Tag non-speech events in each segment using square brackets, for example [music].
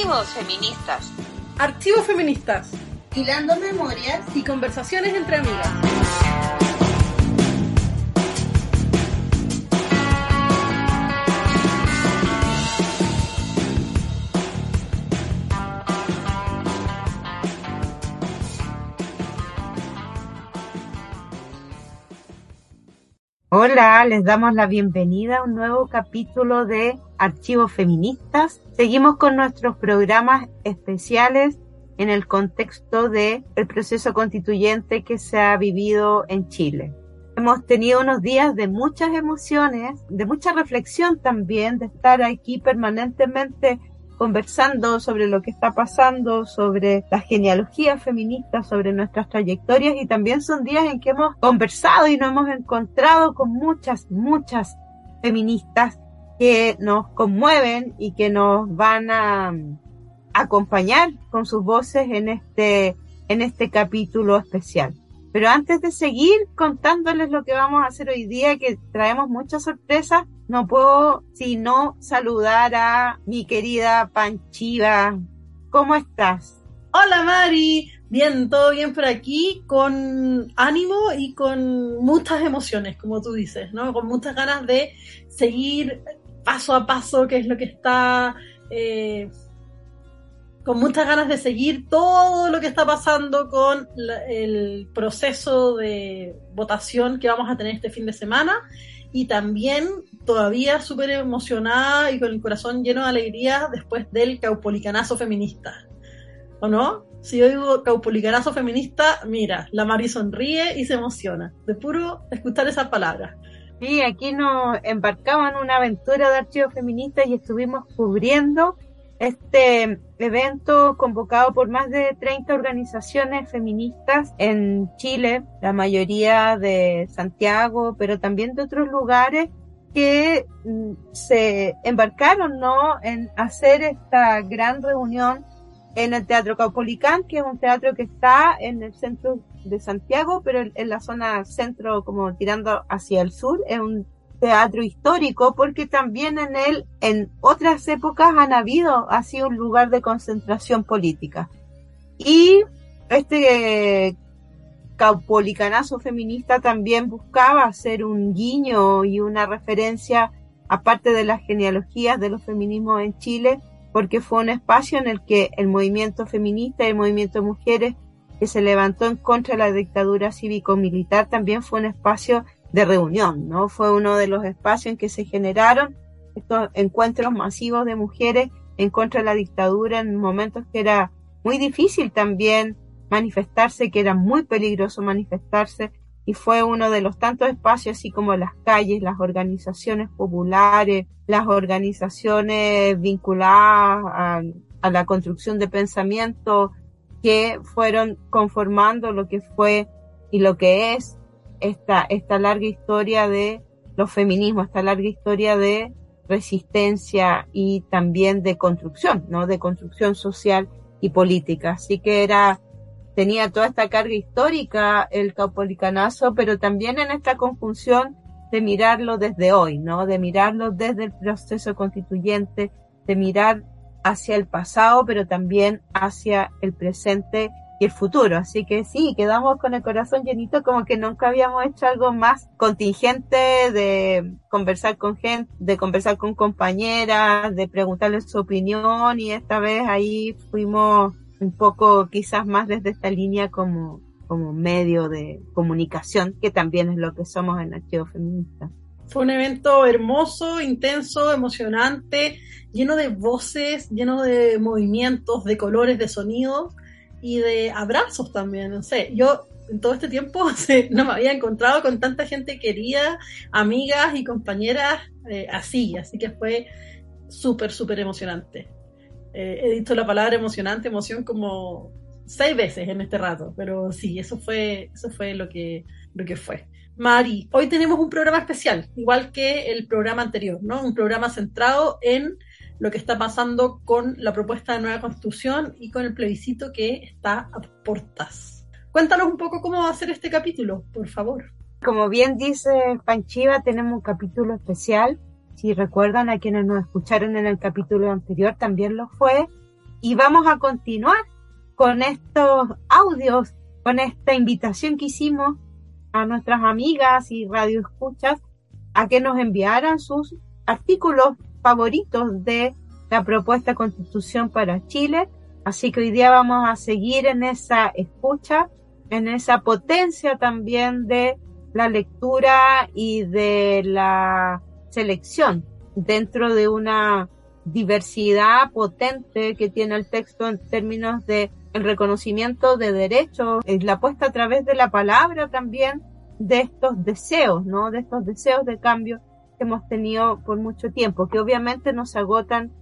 Archivos feministas. Archivos feministas Hilando memorias y conversaciones entre amigas. Hola, les damos la bienvenida a un nuevo capítulo de Archivos Feministas. Seguimos con nuestros programas especiales en el contexto de proceso constituyente que se ha vivido en Chile. Hemos tenido unos días de muchas emociones, de mucha reflexión también, de estar aquí permanentemente conversando sobre lo que está pasando, sobre las genealogías feministas, sobre nuestras trayectorias y también son días en que hemos conversado y nos hemos encontrado con muchas, muchas feministas que nos conmueven y que nos van a acompañar con sus voces en este, en este capítulo especial. Pero antes de seguir contándoles lo que vamos a hacer hoy día, que traemos muchas sorpresas, no puedo sino saludar a mi querida Panchiva. ¿Cómo estás? Hola Mari, bien, todo bien por aquí, con ánimo y con muchas emociones, como tú dices, ¿no? Con muchas ganas de seguir paso a paso, que es lo que está eh, con muchas ganas de seguir todo lo que está pasando con el proceso de votación que vamos a tener este fin de semana y también todavía súper emocionada y con el corazón lleno de alegría después del caupolicanazo feminista. ¿O no? Si yo digo caupolicanazo feminista, mira, la Mari sonríe y se emociona, de puro escuchar esas palabras. Sí, aquí nos embarcamos en una aventura de archivos feministas y estuvimos cubriendo este evento convocado por más de 30 organizaciones feministas en Chile, la mayoría de Santiago, pero también de otros lugares que mm, se embarcaron ¿no? en hacer esta gran reunión en el Teatro Caupolicán, que es un teatro que está en el centro de Santiago, pero en la zona centro, como tirando hacia el sur, es un teatro histórico porque también en él en otras épocas han habido así un lugar de concentración política. Y este caupolicanazo feminista también buscaba hacer un guiño y una referencia aparte de las genealogías de los feminismos en Chile porque fue un espacio en el que el movimiento feminista y el movimiento de mujeres que se levantó en contra de la dictadura cívico-militar también fue un espacio de reunión, ¿no? Fue uno de los espacios en que se generaron estos encuentros masivos de mujeres en contra de la dictadura en momentos que era muy difícil también manifestarse, que era muy peligroso manifestarse, y fue uno de los tantos espacios, así como las calles, las organizaciones populares, las organizaciones vinculadas a, a la construcción de pensamiento, que fueron conformando lo que fue y lo que es esta, esta larga historia de los feminismos, esta larga historia de resistencia y también de construcción, ¿no? De construcción social y política. Así que era, tenía toda esta carga histórica el caupolicanazo, pero también en esta conjunción de mirarlo desde hoy, ¿no? De mirarlo desde el proceso constituyente, de mirar hacia el pasado, pero también hacia el presente y el futuro. Así que sí, quedamos con el corazón llenito como que nunca habíamos hecho algo más contingente de conversar con gente, de conversar con compañeras, de preguntarles su opinión y esta vez ahí fuimos un poco quizás más desde esta línea como, como medio de comunicación, que también es lo que somos en Archivo Feminista. Fue un evento hermoso, intenso, emocionante, lleno de voces, lleno de movimientos, de colores, de sonidos y de abrazos también, no sé. Yo en todo este tiempo [laughs] no me había encontrado con tanta gente querida, amigas y compañeras eh, así, así que fue súper, súper emocionante. Eh, he dicho la palabra emocionante, emoción como seis veces en este rato, pero sí, eso fue, eso fue lo que, lo que fue. Mari, hoy tenemos un programa especial, igual que el programa anterior, ¿no? Un programa centrado en lo que está pasando con la propuesta de nueva constitución y con el plebiscito que está a portas. Cuéntanos un poco cómo va a ser este capítulo, por favor. Como bien dice Panchiva, tenemos un capítulo especial. Si recuerdan a quienes nos escucharon en el capítulo anterior, también lo fue. Y vamos a continuar con estos audios, con esta invitación que hicimos a nuestras amigas y radioescuchas a que nos enviaran sus artículos favoritos de la propuesta constitución para Chile. Así que hoy día vamos a seguir en esa escucha, en esa potencia también de la lectura y de la selección dentro de una diversidad potente que tiene el texto en términos de el reconocimiento de derechos, la puesta a través de la palabra también de estos deseos, ¿no? De estos deseos de cambio hemos tenido por mucho tiempo, que obviamente no se agotan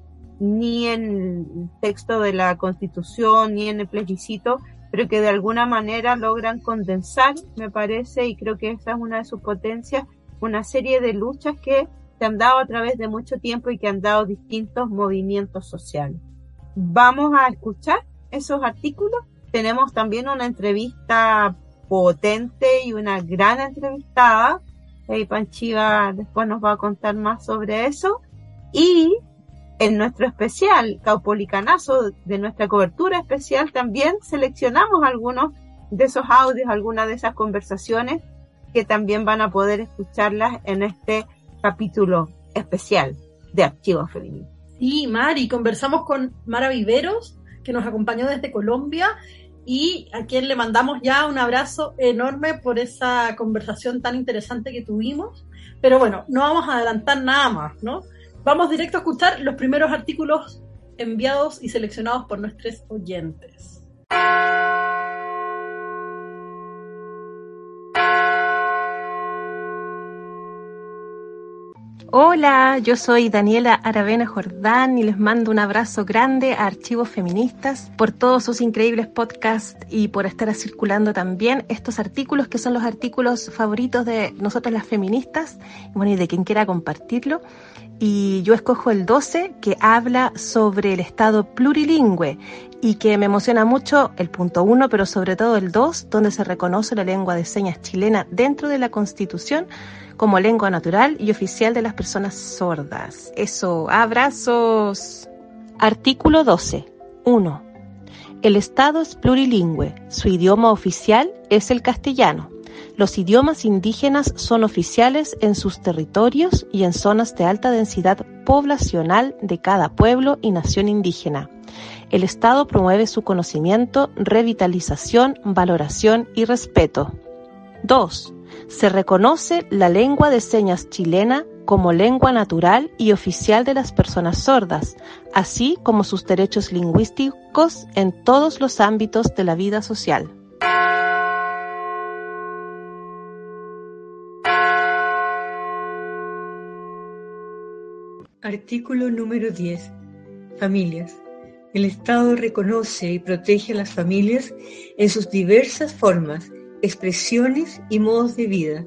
ni en el texto de la Constitución ni en el plebiscito, pero que de alguna manera logran condensar, me parece, y creo que esa es una de sus potencias, una serie de luchas que se han dado a través de mucho tiempo y que han dado distintos movimientos sociales. Vamos a escuchar esos artículos. Tenemos también una entrevista potente y una gran entrevistada y Panchiva después nos va a contar más sobre eso. Y en nuestro especial, Caupolicanazo, de nuestra cobertura especial, también seleccionamos algunos de esos audios, algunas de esas conversaciones que también van a poder escucharlas en este capítulo especial de Archivos Femeninos. Sí, Mari, conversamos con Mara Viveros, que nos acompañó desde Colombia y a quien le mandamos ya un abrazo enorme por esa conversación tan interesante que tuvimos. Pero bueno, no vamos a adelantar nada más, ¿no? Vamos directo a escuchar los primeros artículos enviados y seleccionados por nuestros oyentes. Hola, yo soy Daniela Aravena Jordán y les mando un abrazo grande a Archivos Feministas por todos sus increíbles podcasts y por estar circulando también estos artículos que son los artículos favoritos de nosotros las feministas bueno, y de quien quiera compartirlo. Y yo escojo el 12 que habla sobre el Estado plurilingüe y que me emociona mucho el punto 1, pero sobre todo el 2, donde se reconoce la lengua de señas chilena dentro de la Constitución como lengua natural y oficial de las personas sordas. Eso, abrazos. Artículo 12. 1. El Estado es plurilingüe. Su idioma oficial es el castellano. Los idiomas indígenas son oficiales en sus territorios y en zonas de alta densidad poblacional de cada pueblo y nación indígena. El Estado promueve su conocimiento, revitalización, valoración y respeto. 2 se reconoce la lengua de señas chilena como lengua natural y oficial de las personas sordas, así como sus derechos lingüísticos en todos los ámbitos de la vida social. Artículo número 10. Familias. El Estado reconoce y protege a las familias en sus diversas formas expresiones y modos de vida,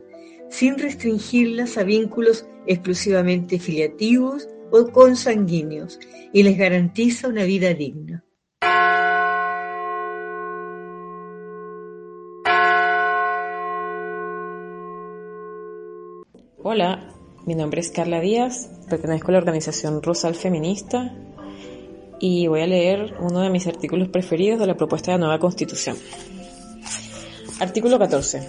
sin restringirlas a vínculos exclusivamente filiativos o consanguíneos, y les garantiza una vida digna. Hola, mi nombre es Carla Díaz, pertenezco a la organización Rosal Feminista y voy a leer uno de mis artículos preferidos de la propuesta de nueva constitución. Artículo 14.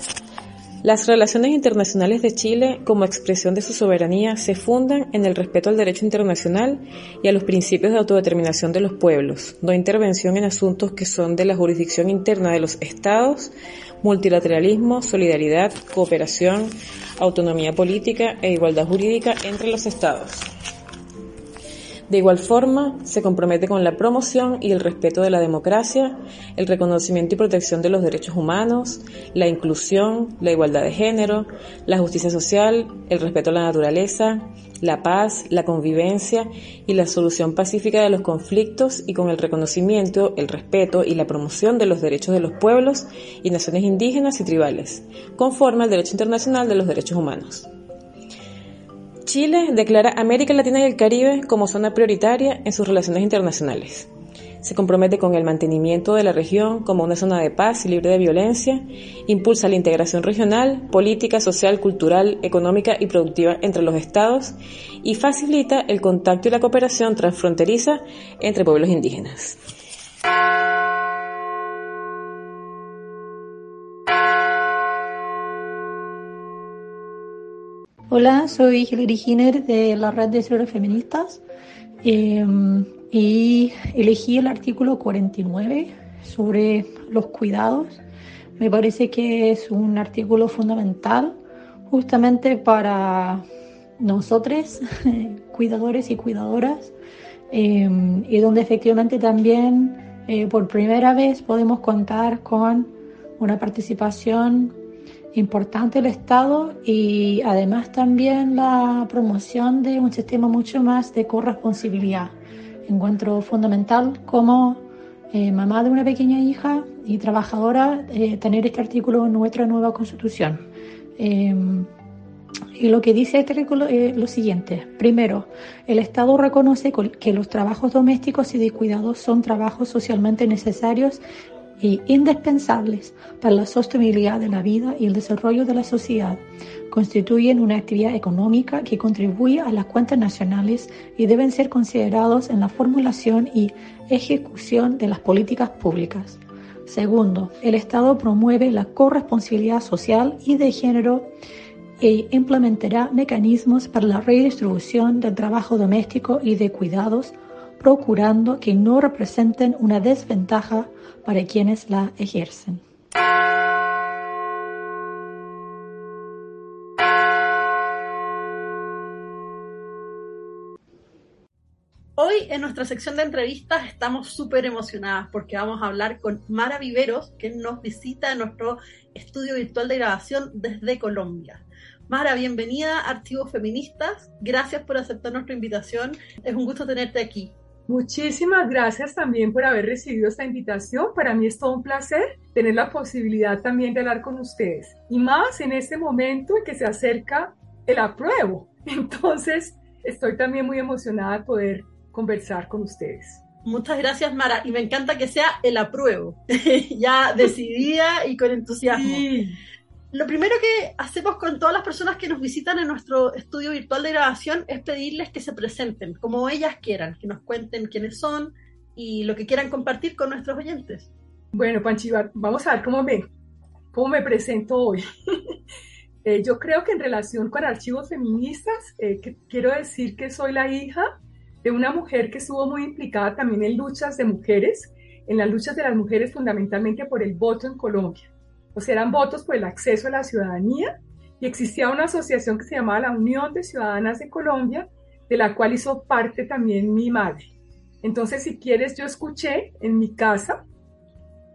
Las relaciones internacionales de Chile como expresión de su soberanía se fundan en el respeto al derecho internacional y a los principios de autodeterminación de los pueblos, no intervención en asuntos que son de la jurisdicción interna de los estados, multilateralismo, solidaridad, cooperación, autonomía política e igualdad jurídica entre los estados. De igual forma, se compromete con la promoción y el respeto de la democracia, el reconocimiento y protección de los derechos humanos, la inclusión, la igualdad de género, la justicia social, el respeto a la naturaleza, la paz, la convivencia y la solución pacífica de los conflictos y con el reconocimiento, el respeto y la promoción de los derechos de los pueblos y naciones indígenas y tribales, conforme al derecho internacional de los derechos humanos. Chile declara América Latina y el Caribe como zona prioritaria en sus relaciones internacionales. Se compromete con el mantenimiento de la región como una zona de paz y libre de violencia, impulsa la integración regional, política, social, cultural, económica y productiva entre los estados y facilita el contacto y la cooperación transfronteriza entre pueblos indígenas. Hola, soy Hilary Giner de la Red de Cerebros Feministas eh, y elegí el artículo 49 sobre los cuidados. Me parece que es un artículo fundamental justamente para nosotros, [laughs] cuidadores y cuidadoras, eh, y donde efectivamente también eh, por primera vez podemos contar con una participación importante el Estado y además también la promoción de un sistema mucho más de corresponsabilidad. Encuentro fundamental como eh, mamá de una pequeña hija y trabajadora eh, tener este artículo en nuestra nueva constitución. Eh, y lo que dice este artículo es lo siguiente. Primero, el Estado reconoce que los trabajos domésticos y de cuidados son trabajos socialmente necesarios y indispensables para la sostenibilidad de la vida y el desarrollo de la sociedad. Constituyen una actividad económica que contribuye a las cuentas nacionales y deben ser considerados en la formulación y ejecución de las políticas públicas. Segundo, el Estado promueve la corresponsabilidad social y de género e implementará mecanismos para la redistribución del trabajo doméstico y de cuidados, procurando que no representen una desventaja para quienes la ejercen. Hoy en nuestra sección de entrevistas estamos súper emocionadas porque vamos a hablar con Mara Viveros, que nos visita en nuestro estudio virtual de grabación desde Colombia. Mara, bienvenida a Archivos Feministas. Gracias por aceptar nuestra invitación. Es un gusto tenerte aquí. Muchísimas gracias también por haber recibido esta invitación. Para mí es todo un placer tener la posibilidad también de hablar con ustedes. Y más en este momento en que se acerca el apruebo. [laughs] Entonces, estoy también muy emocionada de poder conversar con ustedes. Muchas gracias, Mara. Y me encanta que sea el apruebo. [laughs] ya decidida y con entusiasmo. Sí. Lo primero que hacemos con todas las personas que nos visitan en nuestro estudio virtual de grabación es pedirles que se presenten como ellas quieran, que nos cuenten quiénes son y lo que quieran compartir con nuestros oyentes. Bueno, Panchiva, vamos a ver cómo me, cómo me presento hoy. [laughs] eh, yo creo que en relación con archivos feministas, eh, quiero decir que soy la hija de una mujer que estuvo muy implicada también en luchas de mujeres, en las luchas de las mujeres fundamentalmente por el voto en Colombia sea, eran votos por el acceso a la ciudadanía y existía una asociación que se llamaba la Unión de Ciudadanas de Colombia, de la cual hizo parte también mi madre. Entonces, si quieres, yo escuché en mi casa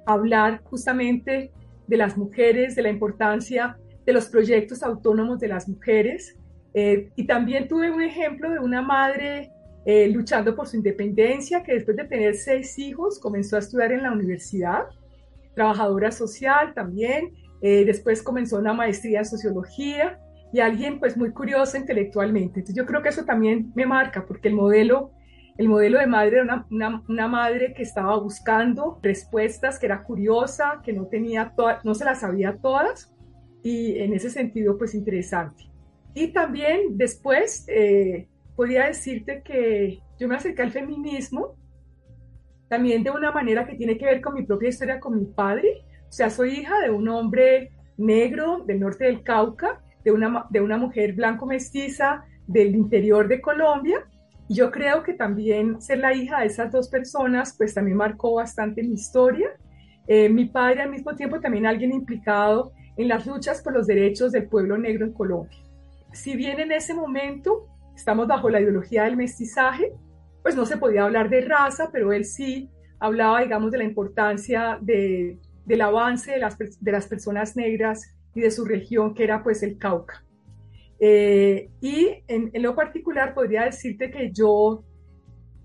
hablar justamente de las mujeres, de la importancia de los proyectos autónomos de las mujeres. Eh, y también tuve un ejemplo de una madre eh, luchando por su independencia, que después de tener seis hijos comenzó a estudiar en la universidad trabajadora social también, eh, después comenzó una maestría en sociología y alguien pues muy curioso intelectualmente. Entonces yo creo que eso también me marca porque el modelo, el modelo de madre era una, una, madre que estaba buscando respuestas, que era curiosa, que no tenía no se las sabía todas y en ese sentido pues interesante. Y también después eh, podría decirte que yo me acerqué al feminismo también de una manera que tiene que ver con mi propia historia con mi padre. O sea, soy hija de un hombre negro del norte del Cauca, de una, de una mujer blanco mestiza del interior de Colombia. Yo creo que también ser la hija de esas dos personas, pues también marcó bastante mi historia. Eh, mi padre al mismo tiempo también alguien implicado en las luchas por los derechos del pueblo negro en Colombia. Si bien en ese momento estamos bajo la ideología del mestizaje, pues no se podía hablar de raza, pero él sí hablaba, digamos, de la importancia de, del avance de las, de las personas negras y de su región, que era pues el Cauca. Eh, y en, en, lo particular podría decirte que yo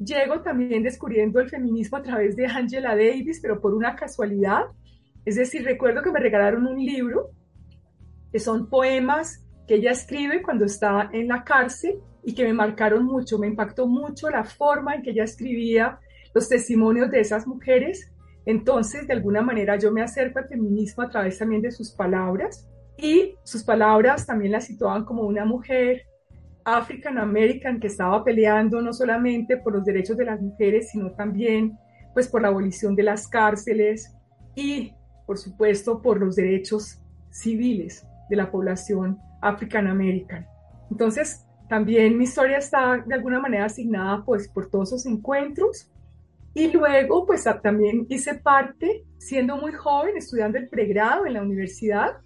llego también descubriendo el feminismo a través de Angela Davis, pero por una casualidad. Es decir, recuerdo que me regalaron un libro, que son poemas que ella escribe cuando está en la cárcel y que me marcaron mucho, me impactó mucho la forma en que ella escribía los testimonios de esas mujeres. Entonces, de alguna manera, yo me acerco al feminismo a través también de sus palabras y sus palabras también la situaban como una mujer African American que estaba peleando no solamente por los derechos de las mujeres, sino también pues por la abolición de las cárceles y por supuesto por los derechos civiles de la población African American. Entonces, también mi historia está de alguna manera asignada pues por todos esos encuentros y luego pues también hice parte, siendo muy joven, estudiando el pregrado en la universidad,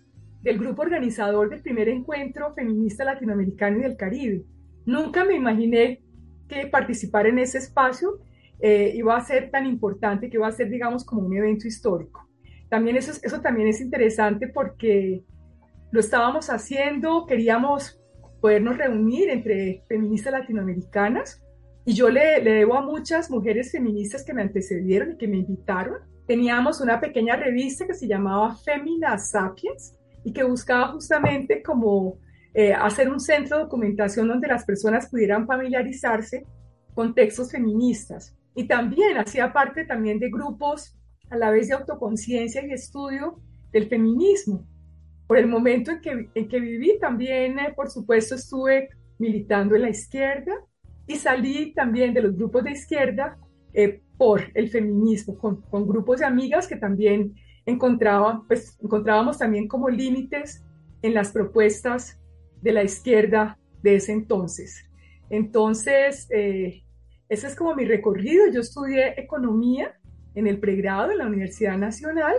del grupo organizador del primer encuentro feminista latinoamericano y del Caribe. Nunca me imaginé que participar en ese espacio eh, iba a ser tan importante, que iba a ser, digamos, como un evento histórico. También eso, eso también es interesante porque lo estábamos haciendo, queríamos podernos reunir entre feministas latinoamericanas y yo le, le debo a muchas mujeres feministas que me antecedieron y que me invitaron. Teníamos una pequeña revista que se llamaba Femina Sapiens, y que buscaba justamente como eh, hacer un centro de documentación donde las personas pudieran familiarizarse con textos feministas. Y también hacía parte también de grupos a la vez de autoconciencia y estudio del feminismo. Por el momento en que, en que viví también, eh, por supuesto, estuve militando en la izquierda y salí también de los grupos de izquierda eh, por el feminismo, con, con, grupos de amigas que también encontraba, pues, encontrábamos también como límites en las propuestas de la izquierda de ese entonces. Entonces, eh, ese es como mi recorrido. Yo estudié economía en el pregrado en la Universidad Nacional,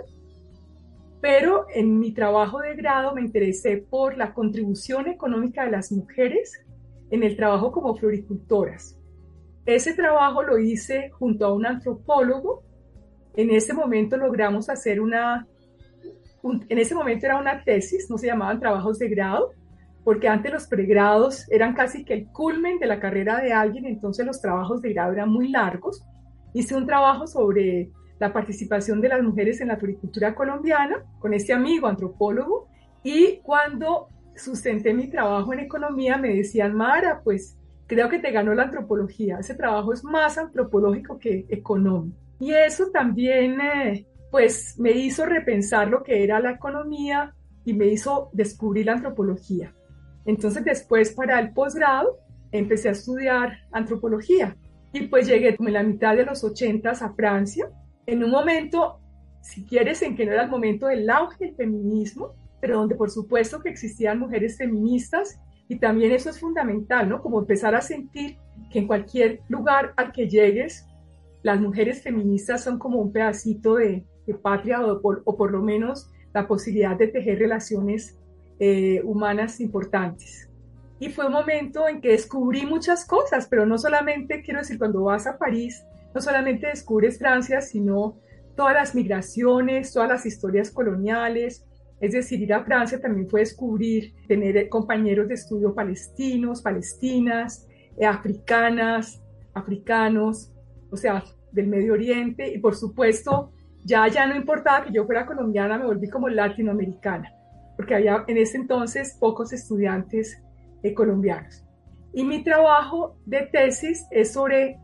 pero en mi trabajo de grado me interesé por la contribución económica de las mujeres en el trabajo como floricultoras. Ese trabajo lo hice junto a un antropólogo en ese momento logramos hacer una, en ese momento era una tesis, no se llamaban trabajos de grado, porque antes los pregrados eran casi que el culmen de la carrera de alguien, entonces los trabajos de grado eran muy largos. Hice un trabajo sobre la participación de las mujeres en la agricultura colombiana con este amigo antropólogo y cuando sustenté mi trabajo en economía me decían, Mara, pues creo que te ganó la antropología, ese trabajo es más antropológico que económico. Y eso también, eh, pues, me hizo repensar lo que era la economía y me hizo descubrir la antropología. Entonces, después, para el posgrado, empecé a estudiar antropología. Y pues llegué en la mitad de los ochentas a Francia, en un momento, si quieres, en que no era el momento del auge del feminismo, pero donde por supuesto que existían mujeres feministas y también eso es fundamental, ¿no? Como empezar a sentir que en cualquier lugar al que llegues las mujeres feministas son como un pedacito de, patria o por, lo menos la posibilidad de tejer relaciones eh, humanas importantes. Y fue un momento en que descubrí muchas cosas, pero no solamente, quiero decir, cuando vas a París, no solamente descubres Francia, sino todas las migraciones, todas las historias coloniales. Es decir, ir a Francia también fue descubrir, tener compañeros de estudio palestinos, palestinas, eh, africanas, africanos, o sea, del Medio Oriente y por supuesto ya ya no importaba que yo fuera colombiana, me volví como latinoamericana, porque había en ese entonces pocos estudiantes eh, colombianos. Y mi trabajo de tesis es sobre,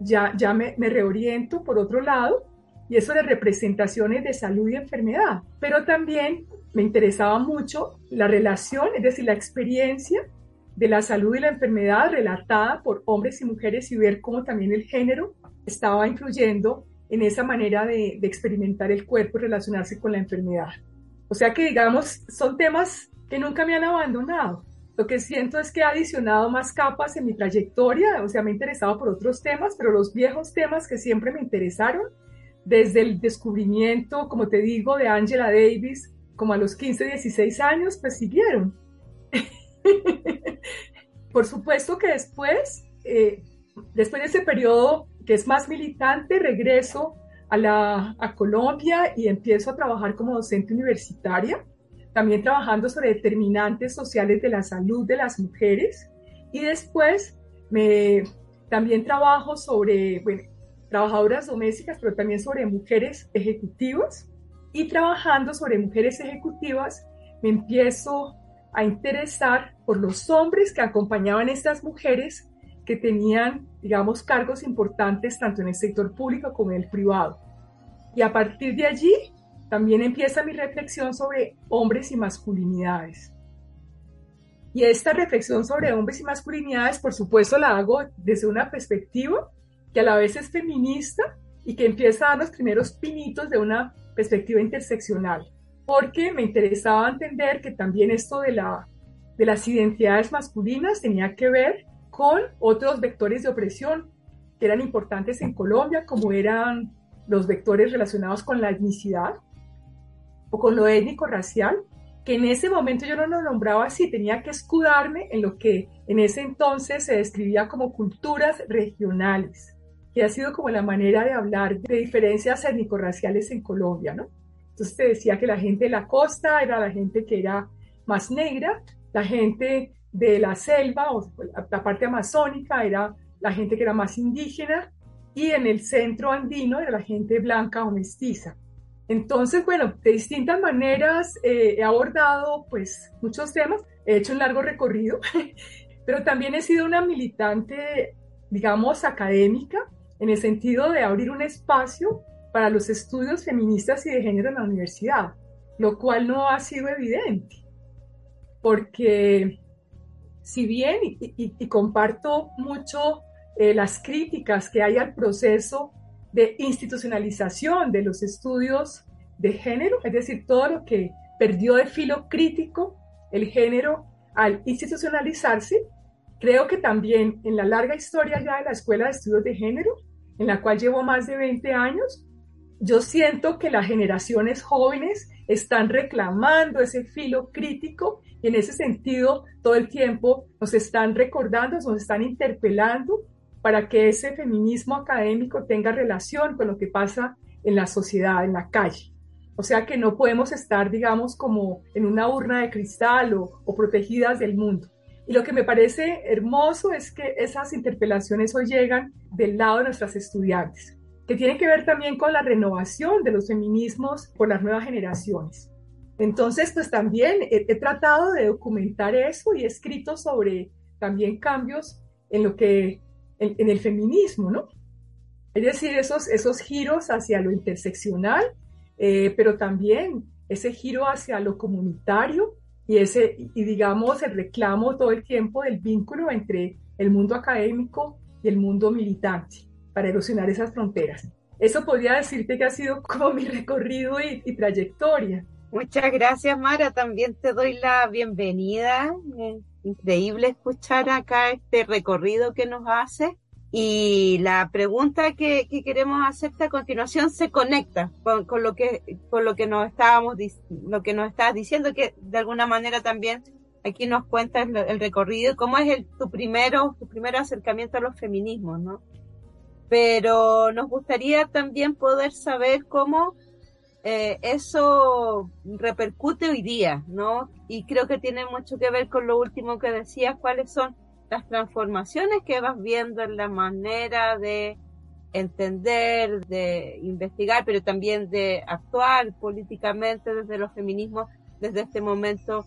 ya, ya me, me reoriento por otro lado, y es sobre representaciones de salud y enfermedad, pero también me interesaba mucho la relación, es decir, la experiencia de la salud y la enfermedad relatada por hombres y mujeres y ver cómo también el género estaba influyendo en esa manera de, experimentar el cuerpo y relacionarse con la enfermedad. O sea que, digamos, son temas que nunca me han abandonado. Lo que siento es que he adicionado más capas en mi trayectoria, o sea, me he interesado por otros temas, pero los viejos temas que siempre me interesaron, desde el descubrimiento, como te digo, de Angela Davis, como a los 15, 16 años, pues siguieron. [laughs] por supuesto que después eh, después de ese periodo que es más militante, regreso a, la, a Colombia y empiezo a trabajar como docente universitaria, también trabajando sobre determinantes sociales de la salud de las mujeres. Y después me, también trabajo sobre, bueno, trabajadoras domésticas, pero también sobre mujeres ejecutivas. Y trabajando sobre mujeres ejecutivas, me empiezo a interesar por los hombres que acompañaban a estas mujeres que tenían, digamos, cargos importantes tanto en el sector público como en el privado. Y a partir de allí también empieza mi reflexión sobre hombres y masculinidades. Y esta reflexión sobre hombres y masculinidades, por supuesto, la hago desde una perspectiva que a la vez es feminista y que empieza a dar los primeros pinitos de una perspectiva interseccional, porque me interesaba entender que también esto de, la, de las identidades masculinas tenía que ver con otros vectores de opresión que eran importantes en Colombia, como eran los vectores relacionados con la etnicidad o con lo étnico-racial, que en ese momento yo no lo nombraba así, tenía que escudarme en lo que en ese entonces se describía como culturas regionales que ha sido como la manera de hablar de diferencias étnico-raciales en Colombia, ¿no? Entonces te decía que la gente de la costa era la gente que era más negra, la gente de la selva o la parte amazónica era la gente que era más indígena y en el centro andino era la gente blanca o mestiza. Entonces, bueno, de distintas maneras eh, he abordado pues muchos temas, he hecho un largo recorrido, [laughs] pero también he sido una militante, digamos, académica en el sentido de abrir un espacio para los estudios feministas y de género en la universidad, lo cual no ha sido evidente, porque si bien, y, comparto mucho eh, las críticas que hay al proceso de institucionalización de los estudios de género, es decir, todo lo que perdió de filo crítico el género al institucionalizarse, creo que también en la larga historia ya de la Escuela de Estudios de Género en la cual llevo más de 20 años, yo siento que las generaciones jóvenes están reclamando ese filo crítico y en ese sentido todo el tiempo nos están recordando, nos están interpelando para que ese feminismo académico tenga relación con lo que pasa en la sociedad, en la calle. O sea que no podemos estar, digamos, como en una urna de cristal o, protegidas del mundo. Y lo que me parece hermoso es que esas interpelaciones hoy llegan del lado de nuestras estudiantes, que tienen que ver también con la renovación de los feminismos por las nuevas generaciones. Entonces, pues también he, tratado de documentar eso y he escrito sobre también cambios en lo que, en, el feminismo, ¿no? Es decir, esos, esos giros hacia lo interseccional, eh, pero también ese giro hacia lo comunitario, y, ese, y digamos el reclamo todo el tiempo del vínculo entre el mundo académico y el mundo militante para erosionar esas fronteras. Eso podría decirte que ha sido como mi recorrido y, trayectoria. Muchas gracias, Mara. También te doy la bienvenida. Increíble escuchar acá este recorrido que nos hace. Y la pregunta que, queremos hacerte a continuación se conecta con, lo que con lo que nos estábamos lo que nos estabas diciendo que de alguna manera también aquí nos cuentas el, recorrido cómo es el, tu primero tu primer acercamiento a los feminismos, ¿no? Pero nos gustaría también poder saber cómo eh, eso repercute hoy día, ¿no? Y creo que tiene mucho que ver con lo último que decías, cuáles son las transformaciones que vas viendo en la manera de entender, de investigar, pero también de actuar políticamente desde los feminismos, desde este momento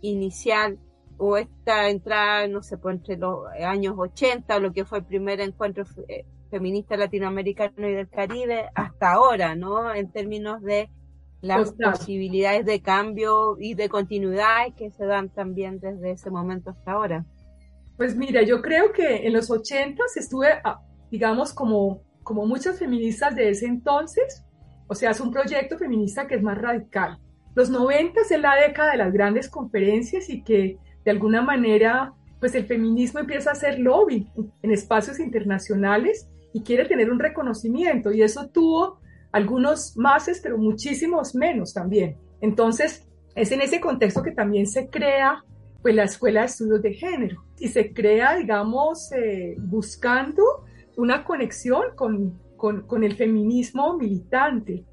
inicial o esta entrada, no sé, pues entre los años 80 o lo que fue el primer encuentro eh, feminista latinoamericano y del Caribe hasta ahora, ¿no? En términos de las posibilidades de cambio y de continuidad que se dan también desde ese momento hasta ahora. Pues mira, yo creo que en los 80 estuve, ah, digamos, como, como muchas feministas de ese entonces, o sea, es un proyecto feminista que es más radical. Los 90 es la década de las grandes conferencias y que de alguna manera, pues el feminismo empieza a hacer lobby en espacios internacionales y quiere tener un reconocimiento y eso tuvo algunos máses, pero muchísimos menos también. Entonces, es en ese contexto que también se crea pues la Escuela de Estudios de Género y se crea, digamos, eh, buscando una conexión con, con, con, el feminismo militante,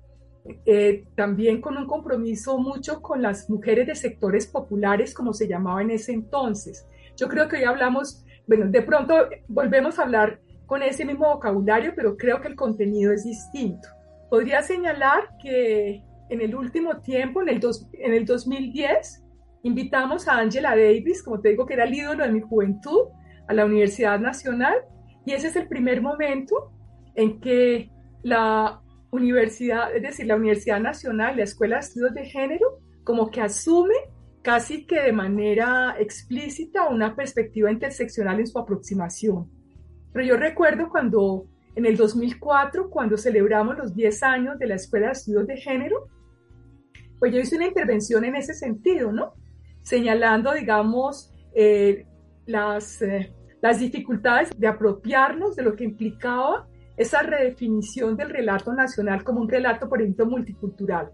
eh, también con un compromiso mucho con las mujeres de sectores populares, como se llamaba en ese entonces. Yo creo que hoy hablamos, bueno, de pronto volvemos a hablar con ese mismo vocabulario, pero creo que el contenido es distinto. Podría señalar que en el último tiempo, en el, el 2010, invitamos a Angela Davis, como te digo que era el ídolo de mi juventud, a la Universidad Nacional, y ese es el primer momento en que la universidad, es decir, la Universidad Nacional, la Escuela de Estudios de Género, como que asume casi que de manera explícita una perspectiva interseccional en su aproximación. Pero yo recuerdo cuando en el 2004, cuando celebramos los 10 años de la Escuela de Estudios de Género, pues yo hice una intervención en ese sentido, ¿no? Señalando, digamos, eh, las, eh, las dificultades de apropiarnos de lo que implicaba esa redefinición del relato nacional como un relato, por ejemplo, multicultural.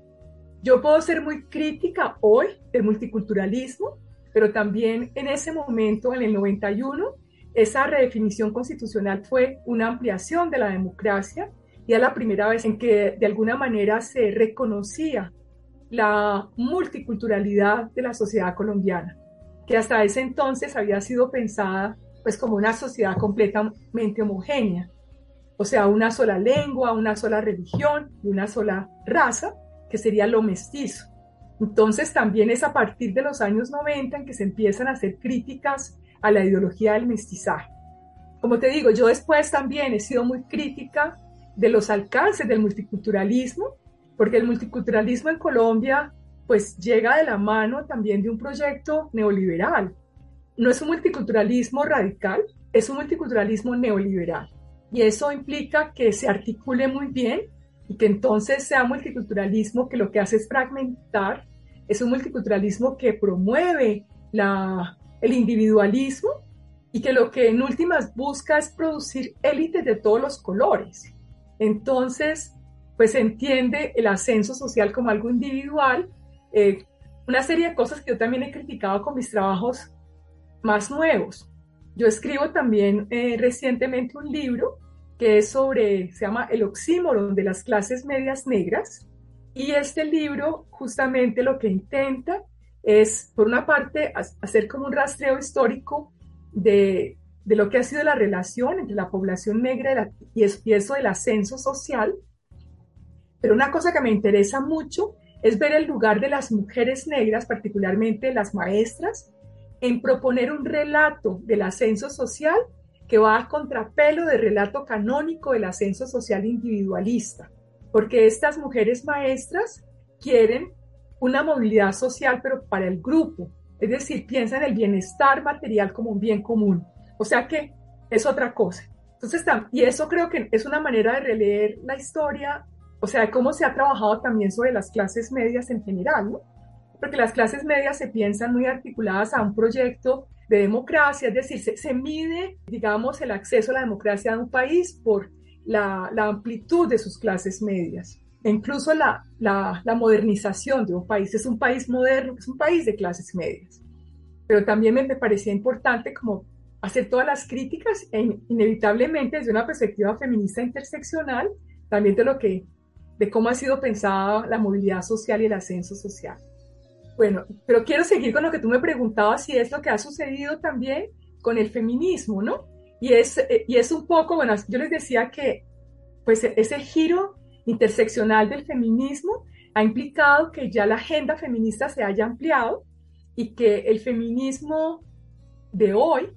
Yo puedo ser muy crítica hoy del multiculturalismo, pero también en ese momento, en el 91, esa redefinición constitucional fue una ampliación de la democracia y la primera vez en que de alguna manera se reconocía la multiculturalidad de la sociedad colombiana, que hasta ese entonces había sido pensada pues como una sociedad completamente homogénea, o sea, una sola lengua, una sola religión y una sola raza, que sería lo mestizo. Entonces también es a partir de los años 90 en que se empiezan a hacer críticas a la ideología del mestizaje. Como te digo, yo después también he sido muy crítica de los alcances del multiculturalismo, porque el multiculturalismo en Colombia pues llega de la mano también de un proyecto neoliberal. No es un multiculturalismo radical, es un multiculturalismo neoliberal. Y eso implica que se articule muy bien y que entonces sea multiculturalismo que lo que hace es fragmentar, es un multiculturalismo que promueve la, el individualismo y que lo que en últimas busca es producir élites de todos los colores. Entonces, pues entiende el ascenso social como algo individual, eh, una serie de cosas que yo también he criticado con mis trabajos más nuevos. Yo escribo también eh, recientemente un libro que es sobre, se llama El oxímoron de las clases medias negras, y este libro justamente lo que intenta es, por una parte, hacer como un rastreo histórico de, de lo que ha sido la relación entre la población negra y, eso del ascenso social. Pero una cosa que me interesa mucho es ver el lugar de las mujeres negras, particularmente las maestras, en proponer un relato del ascenso social que va a contrapelo del relato canónico del ascenso social individualista, porque estas mujeres maestras quieren una movilidad social, pero para el grupo. Es decir, piensan el bienestar material como un bien común. O sea que es otra cosa. Entonces, y eso creo que es una manera de releer la historia, o sea, cómo se ha trabajado también sobre las clases medias en general, ¿no? Porque las clases medias se piensan muy articuladas a un proyecto de democracia, es decir, se, mide, digamos, el acceso a la democracia de un país por la amplitud de sus clases medias incluso la, la, modernización de un país. Es un país moderno, es un país de clases medias. Pero también me, me parecía importante como hacer todas las críticas e inevitablemente desde una perspectiva feminista interseccional, también de lo que, de cómo ha sido pensada la movilidad social y el ascenso social. Bueno, pero quiero seguir con lo que tú me preguntabas si es lo que ha sucedido también con el feminismo, ¿no? Y es, y es un poco, bueno, yo les decía que pues ese giro interseccional del feminismo ha implicado que ya la agenda feminista se haya ampliado y que el feminismo de hoy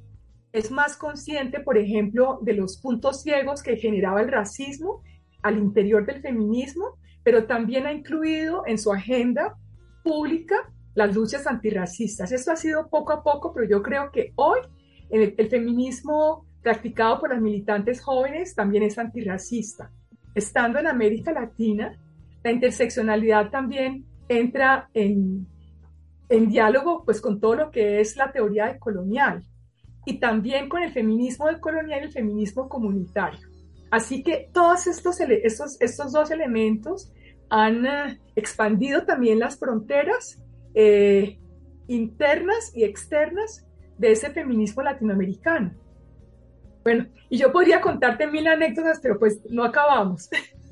es más consciente, por ejemplo, de los puntos ciegos que generaba el racismo al interior del feminismo, pero también ha incluido en su agenda pública las luchas antirracistas. Esto ha sido poco a poco, pero yo creo que hoy el, el feminismo practicado por las militantes jóvenes también es antirracista estando en América Latina, la interseccionalidad también entra en, en diálogo pues, con todo lo que es la teoría colonial y también con el feminismo colonial y el feminismo comunitario. Así que todos estos, estos, estos dos elementos han eh, expandido también las fronteras eh, internas y externas de ese feminismo latinoamericano. Bueno, y yo podría contarte mil anécdotas, pero pues no acabamos.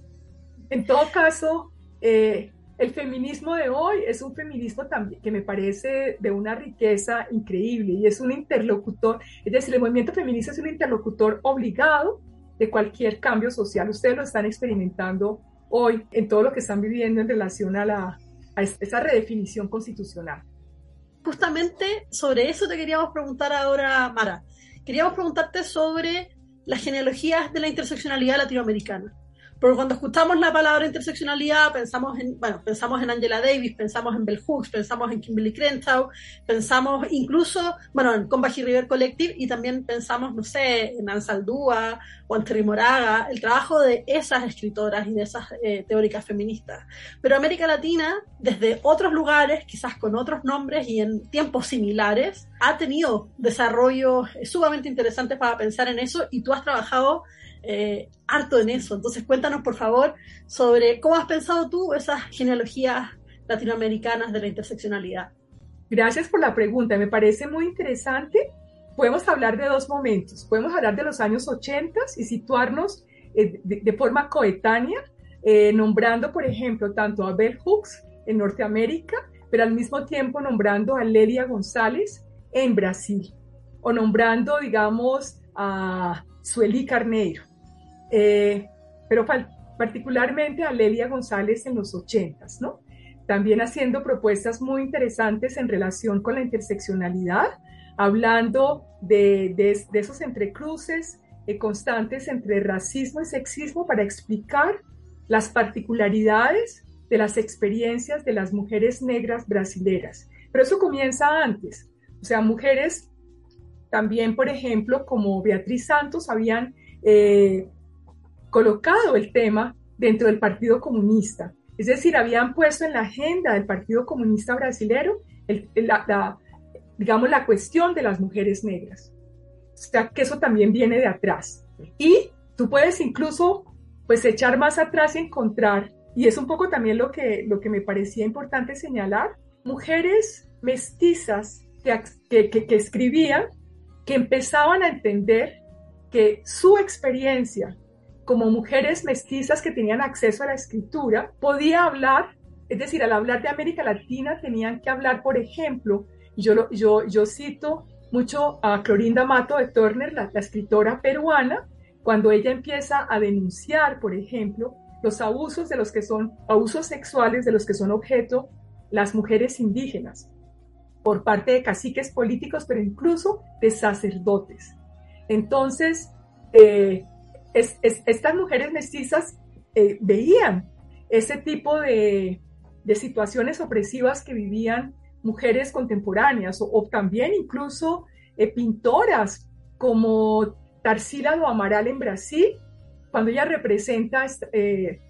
[laughs] en todo caso, eh, el feminismo de hoy es un feminismo también que me parece de una riqueza increíble y es un interlocutor, es decir, el movimiento feminista es un interlocutor obligado de cualquier cambio social. Ustedes lo están experimentando hoy en todo lo que están viviendo en relación a, la, a esa redefinición constitucional. Justamente sobre eso te queríamos preguntar ahora, Mara. Queríamos preguntarte sobre las genealogías de la interseccionalidad latinoamericana. Porque cuando escuchamos la palabra interseccionalidad, pensamos en, bueno, pensamos en Angela Davis, pensamos en Bell Hooks, pensamos en Kimberly Crenshaw, pensamos incluso, bueno, en Combahee River Collective y también pensamos, no sé, en Ansaldúa o Terry Moraga, el trabajo de esas escritoras y de esas eh, teóricas feministas. Pero América Latina, desde otros lugares, quizás con otros nombres y en tiempos similares, ha tenido desarrollos sumamente interesantes para pensar en eso y tú has trabajado eh, harto en eso. Entonces cuéntanos, por favor, sobre cómo has pensado tú esas genealogías latinoamericanas de la interseccionalidad. Gracias por la pregunta, me parece muy interesante. Podemos hablar de dos momentos. Podemos hablar de los años 80 y situarnos eh, de, forma coetánea, eh, nombrando, por ejemplo, tanto a Bell Hooks en Norteamérica, pero al mismo tiempo nombrando a Lelia González en Brasil, o nombrando, digamos, a Sueli Carneiro eh, pero particularmente a Lelia González en los ochentas, ¿no? También haciendo propuestas muy interesantes en relación con la interseccionalidad, hablando de, de, esos entrecruces eh, constantes entre racismo y sexismo para explicar las particularidades de las experiencias de las mujeres negras brasileras. Pero eso comienza antes. O sea, mujeres también, por ejemplo, como Beatriz Santos, habían eh, colocado el tema dentro del Partido Comunista. Es decir, habían puesto en la agenda del Partido Comunista Brasilero la, digamos, la cuestión de las mujeres negras. O sea, que eso también viene de atrás. Y tú puedes incluso, pues, echar más atrás y encontrar, y es un poco también lo que, lo que me parecía importante señalar, mujeres mestizas que, que, que escribían, que empezaban a entender que su experiencia como mujeres mestizas que tenían acceso a la escritura, podía hablar, es decir, al hablar de América Latina tenían que hablar, por ejemplo, yo, yo, yo cito mucho a Clorinda Mato de Turner, la, escritora peruana, cuando ella empieza a denunciar, por ejemplo, los abusos de los que son abusos sexuales de los que son objeto las mujeres indígenas por parte de caciques políticos, pero incluso de sacerdotes. Entonces, eh, estas mujeres mestizas eh, veían ese tipo de, situaciones opresivas que vivían mujeres contemporáneas o, también incluso eh, pintoras como Tarsila do Amaral en Brasil, cuando ella representa eh,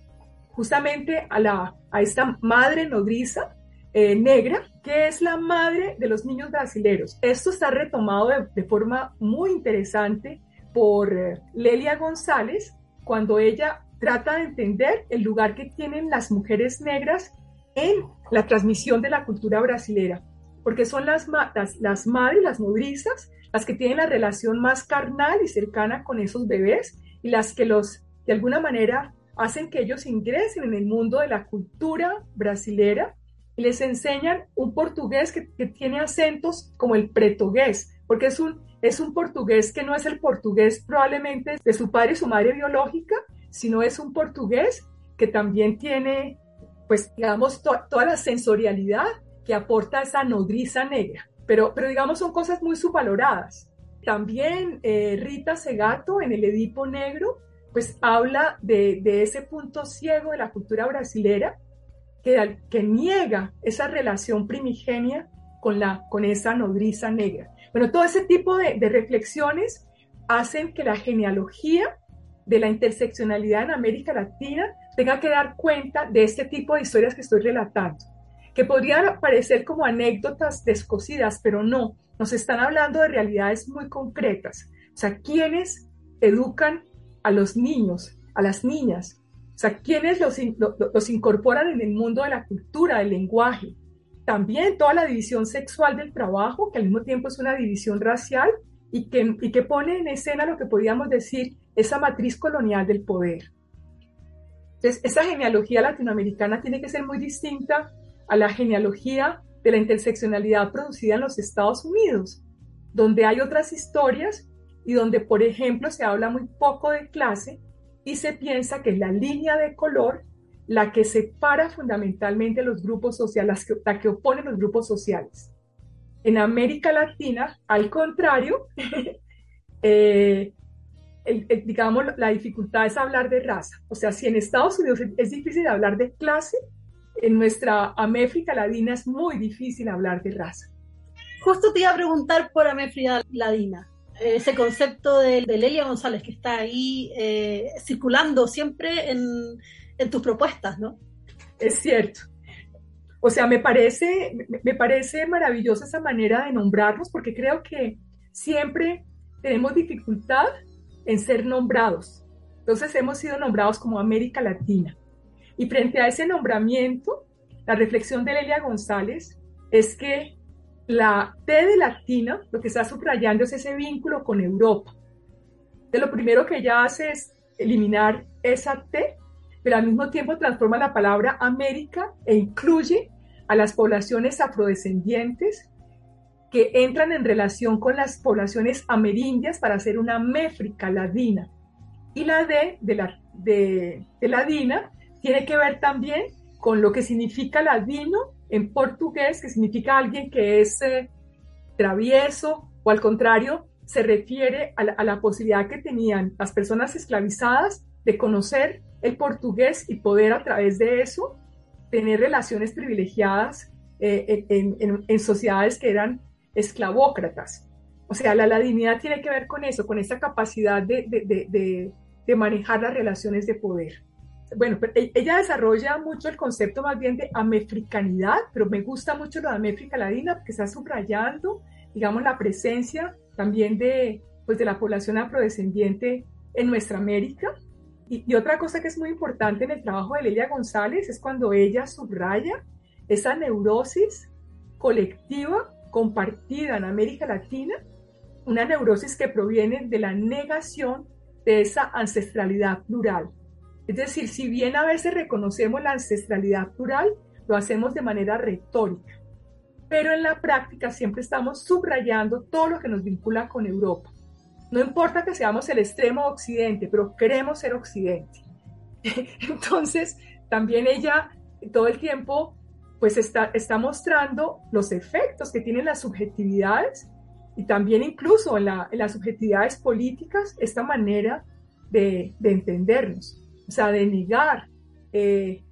justamente a, la, a esta madre nodriza negra, que es la madre de los niños brasileños. Esto está retomado de forma muy interesante por eh, Lelia González cuando ella trata de entender el lugar que tienen las mujeres negras en la transmisión de la cultura brasilera, porque son las, las, las madres, las nodrizas, las que tienen la relación más carnal y cercana con esos bebés y las que los, de alguna manera, hacen que ellos ingresen en el mundo de la cultura brasilera y les enseñan un portugués que, que tiene acentos como el pretogués, porque es un es un portugués que no es el portugués probablemente de su padre y su madre biológica, sino es un portugués que también tiene, pues digamos, toda la sensorialidad que aporta esa nodriza negra. Pero, pero digamos, son cosas muy subvaloradas. También eh, Rita Segato en el Edipo Negro, pues habla de, de, ese punto ciego de la cultura brasilera que, que niega esa relación primigenia con, la, con esa nodriza negra. Bueno, todo ese tipo de, reflexiones hacen que la genealogía de la interseccionalidad en América Latina tenga que dar cuenta de este tipo de historias que estoy relatando, que podrían parecer como anécdotas descosidas, pero no, nos están hablando de realidades muy concretas. O sea, ¿quiénes educan a los niños, a las niñas? O sea, ¿quiénes los, los incorporan en el mundo de la cultura, del lenguaje? también toda la división sexual del trabajo, que al mismo tiempo es una división racial y que, y que pone en escena lo que podríamos decir esa matriz colonial del poder. Entonces, esa genealogía latinoamericana tiene que ser muy distinta a la genealogía de la interseccionalidad producida en los Estados Unidos, donde hay otras historias y donde, por ejemplo, se habla muy poco de clase y se piensa que es la línea de color la que separa fundamentalmente los grupos sociales, la que, opone los grupos sociales. En América Latina, al contrario, [laughs] eh, digamos, la dificultad es hablar de raza. O sea, si en Estados Unidos es difícil hablar de clase, en nuestra América Latina es muy difícil hablar de raza. Justo te iba a preguntar por América Latina, ese concepto de, de, Lelia González que está ahí eh, circulando siempre en, en, tus propuestas, ¿no? Es cierto. O sea, me parece, me parece maravillosa esa manera de nombrarlos porque creo que siempre tenemos dificultad en ser nombrados. Entonces hemos sido nombrados como América Latina. Y frente a ese nombramiento, la reflexión de Lelia González es que la T de latina lo que está subrayando es ese vínculo con Europa. De lo primero que ella hace es eliminar esa T, pero al mismo tiempo transforma la palabra América e incluye a las poblaciones afrodescendientes que entran en relación con las poblaciones amerindias para hacer una méfrica ladina. Y la D de, la, de, de ladina tiene que ver también con lo que significa ladino en portugués, que significa alguien que es eh, travieso o al contrario, se refiere a la, posibilidad que tenían las personas esclavizadas de conocer el portugués y poder a través de eso tener relaciones privilegiadas eh, en, sociedades que eran esclavócratas. O sea, la ladinidad tiene que ver con eso, con esa capacidad de manejar las relaciones de poder bueno, e, ella desarrolla mucho el concepto más bien de amefricanidad, pero me gusta mucho lo de améfrica ladina porque está subrayando, digamos, la presencia también de, pues, de la población afrodescendiente en nuestra América. Y, y, otra cosa que es muy importante en el trabajo de Lelia González es cuando ella subraya esa neurosis colectiva compartida en América Latina, una neurosis que proviene de la negación de esa ancestralidad plural. Es decir, si bien a veces reconocemos la ancestralidad plural, lo hacemos de manera retórica, pero en la práctica siempre estamos subrayando todo lo que nos vincula con Europa. No importa que seamos el extremo occidente, pero queremos ser occidente. [laughs] Entonces, también ella todo el tiempo pues está, está mostrando los efectos que tienen las subjetividades y también incluso en, las subjetividades políticas esta manera de, de entendernos o sea, de negar eh,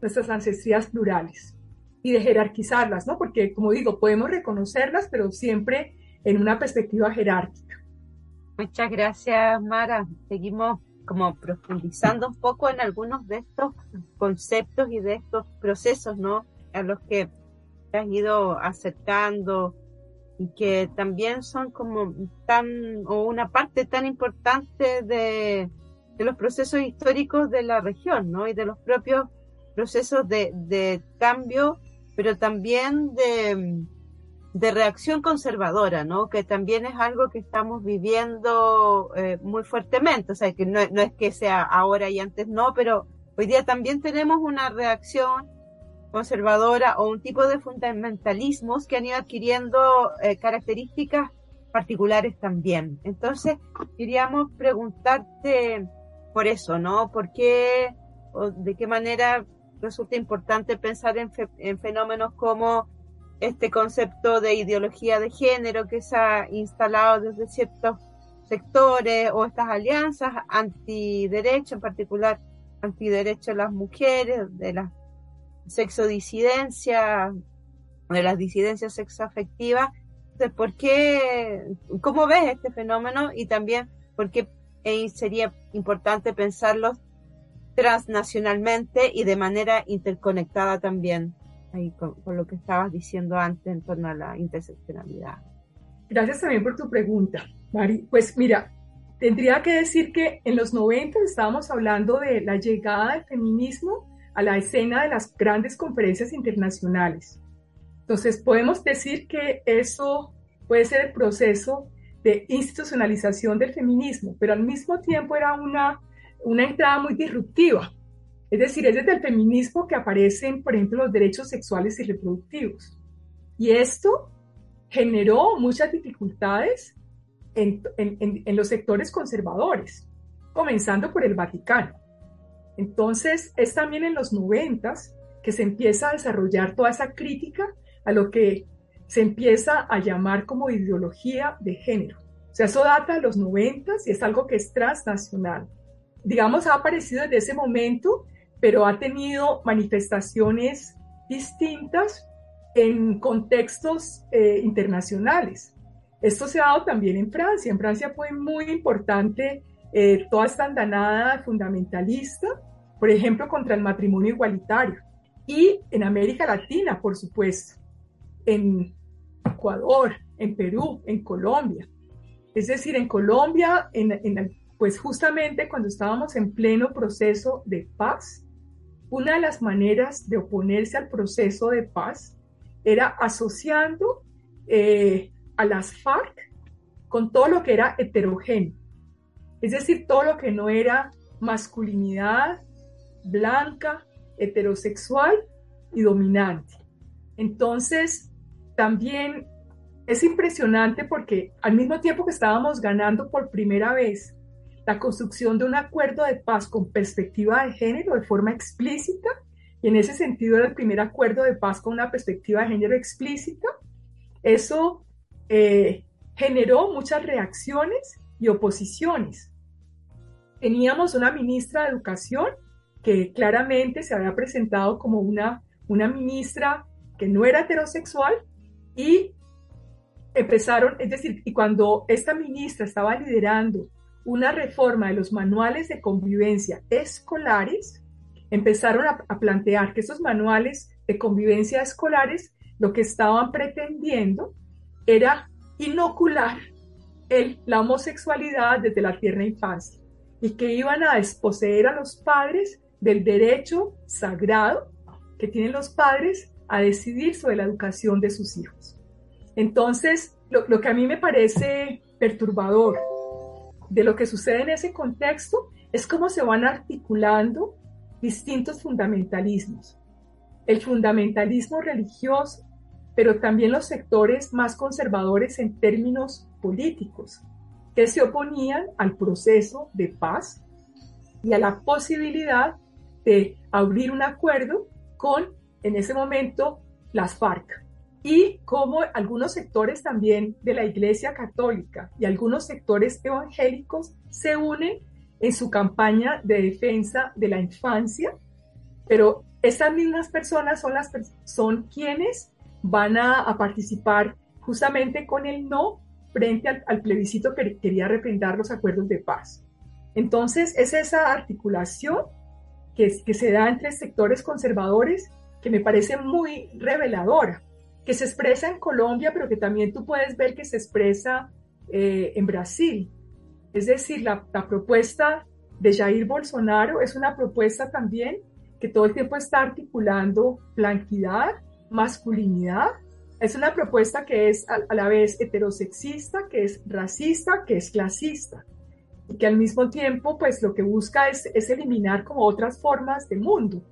nuestras ancestrías plurales y de jerarquizarlas, ¿no? Porque, como digo, podemos reconocerlas, pero siempre en una perspectiva jerárquica. Muchas gracias, Mara. Seguimos como profundizando un poco en algunos de estos conceptos y de estos procesos, ¿no? A los que te has ido acercando y que también son como tan, o una parte tan importante de, de los procesos históricos de la región, ¿no? Y de los propios procesos de, de cambio, pero también de, de, reacción conservadora, ¿no? Que también es algo que estamos viviendo eh, muy fuertemente, o sea, que no, no, es que sea ahora y antes no, pero hoy día también tenemos una reacción conservadora o un tipo de fundamentalismos que han ido adquiriendo eh, características particulares también. Entonces, queríamos preguntarte, por eso, ¿no? ¿Por qué o de qué manera resulta importante pensar en, en fenómenos como este concepto de ideología de género que se ha instalado desde ciertos sectores o estas alianzas antiderecho, en particular antiderecho de las mujeres, de la sexodisidencia, de las disidencias sexoafectivas. Entonces, ¿por qué, cómo ves este fenómeno y también por qué e sería importante pensarlos transnacionalmente y de manera interconectada también, ahí con, lo que estabas diciendo antes en torno a la interseccionalidad. Gracias también por tu pregunta, Mari. Pues mira, tendría que decir que en los 90 estábamos hablando de la llegada del feminismo a la escena de las grandes conferencias internacionales. Entonces, podemos decir que eso puede ser el proceso de institucionalización del feminismo, pero al mismo tiempo era una, una entrada muy disruptiva. Es decir, es desde el feminismo que aparecen, por ejemplo, los derechos sexuales y reproductivos. Y esto generó muchas dificultades en, los sectores conservadores, comenzando por el Vaticano. Entonces, es también en los noventas que se empieza a desarrollar toda esa crítica a lo que se empieza a llamar como ideología de género. O sea, eso data de los noventas y es algo que es transnacional. Digamos, ha aparecido desde ese momento, pero ha tenido manifestaciones distintas en contextos eh, internacionales. Esto se ha dado también en Francia. En Francia fue muy importante eh, toda esta andanada fundamentalista, por ejemplo, contra el matrimonio igualitario. Y en América Latina, por supuesto, en Ecuador, en Perú, en Colombia. Es decir, en Colombia, en, pues justamente cuando estábamos en pleno proceso de paz, una de las maneras de oponerse al proceso de paz era asociando eh, a las FARC con todo lo que era heterogéneo es decir, todo lo que no era masculinidad blanca, heterosexual y dominante. Entonces, también es impresionante porque al mismo tiempo que estábamos ganando por primera vez la construcción de un acuerdo de paz con perspectiva de género de forma explícita, y en ese sentido era el primer acuerdo de paz con una perspectiva de género explícita, eso eh, generó muchas reacciones y oposiciones. Teníamos una ministra de Educación que claramente se había presentado como una, una ministra que no era heterosexual y empezaron, es decir, y cuando esta ministra estaba liderando una reforma de los manuales de convivencia escolares, empezaron a, plantear que esos manuales de convivencia escolares lo que estaban pretendiendo era inocular la homosexualidad desde la tierna infancia y que iban a desposeer a los padres del derecho sagrado que tienen los padres a decidir sobre la educación de sus hijos. Entonces, lo, lo, que a mí me parece perturbador de lo que sucede en ese contexto es cómo se van articulando distintos fundamentalismos. El fundamentalismo religioso, pero también los sectores más conservadores en términos políticos, que se oponían al proceso de paz y a la posibilidad de abrir un acuerdo con, en ese momento, las FARC. Y como algunos sectores también de la Iglesia Católica y algunos sectores evangélicos se unen en su campaña de defensa de la infancia, pero esas mismas personas son, las, son quienes van a, participar justamente con el no frente al, plebiscito que quería reprendar los acuerdos de paz. Entonces, es esa articulación que se da entre sectores conservadores que me parece muy reveladora, que se expresa en Colombia, pero que también tú puedes ver que se expresa eh, en Brasil. Es decir, la, propuesta de Jair Bolsonaro es una propuesta también que todo el tiempo está articulando blanquidad, masculinidad es una propuesta que es a, la vez heterosexista, que es racista, que es clasista y que al mismo tiempo pues lo que busca es, es eliminar como otras formas de mundo.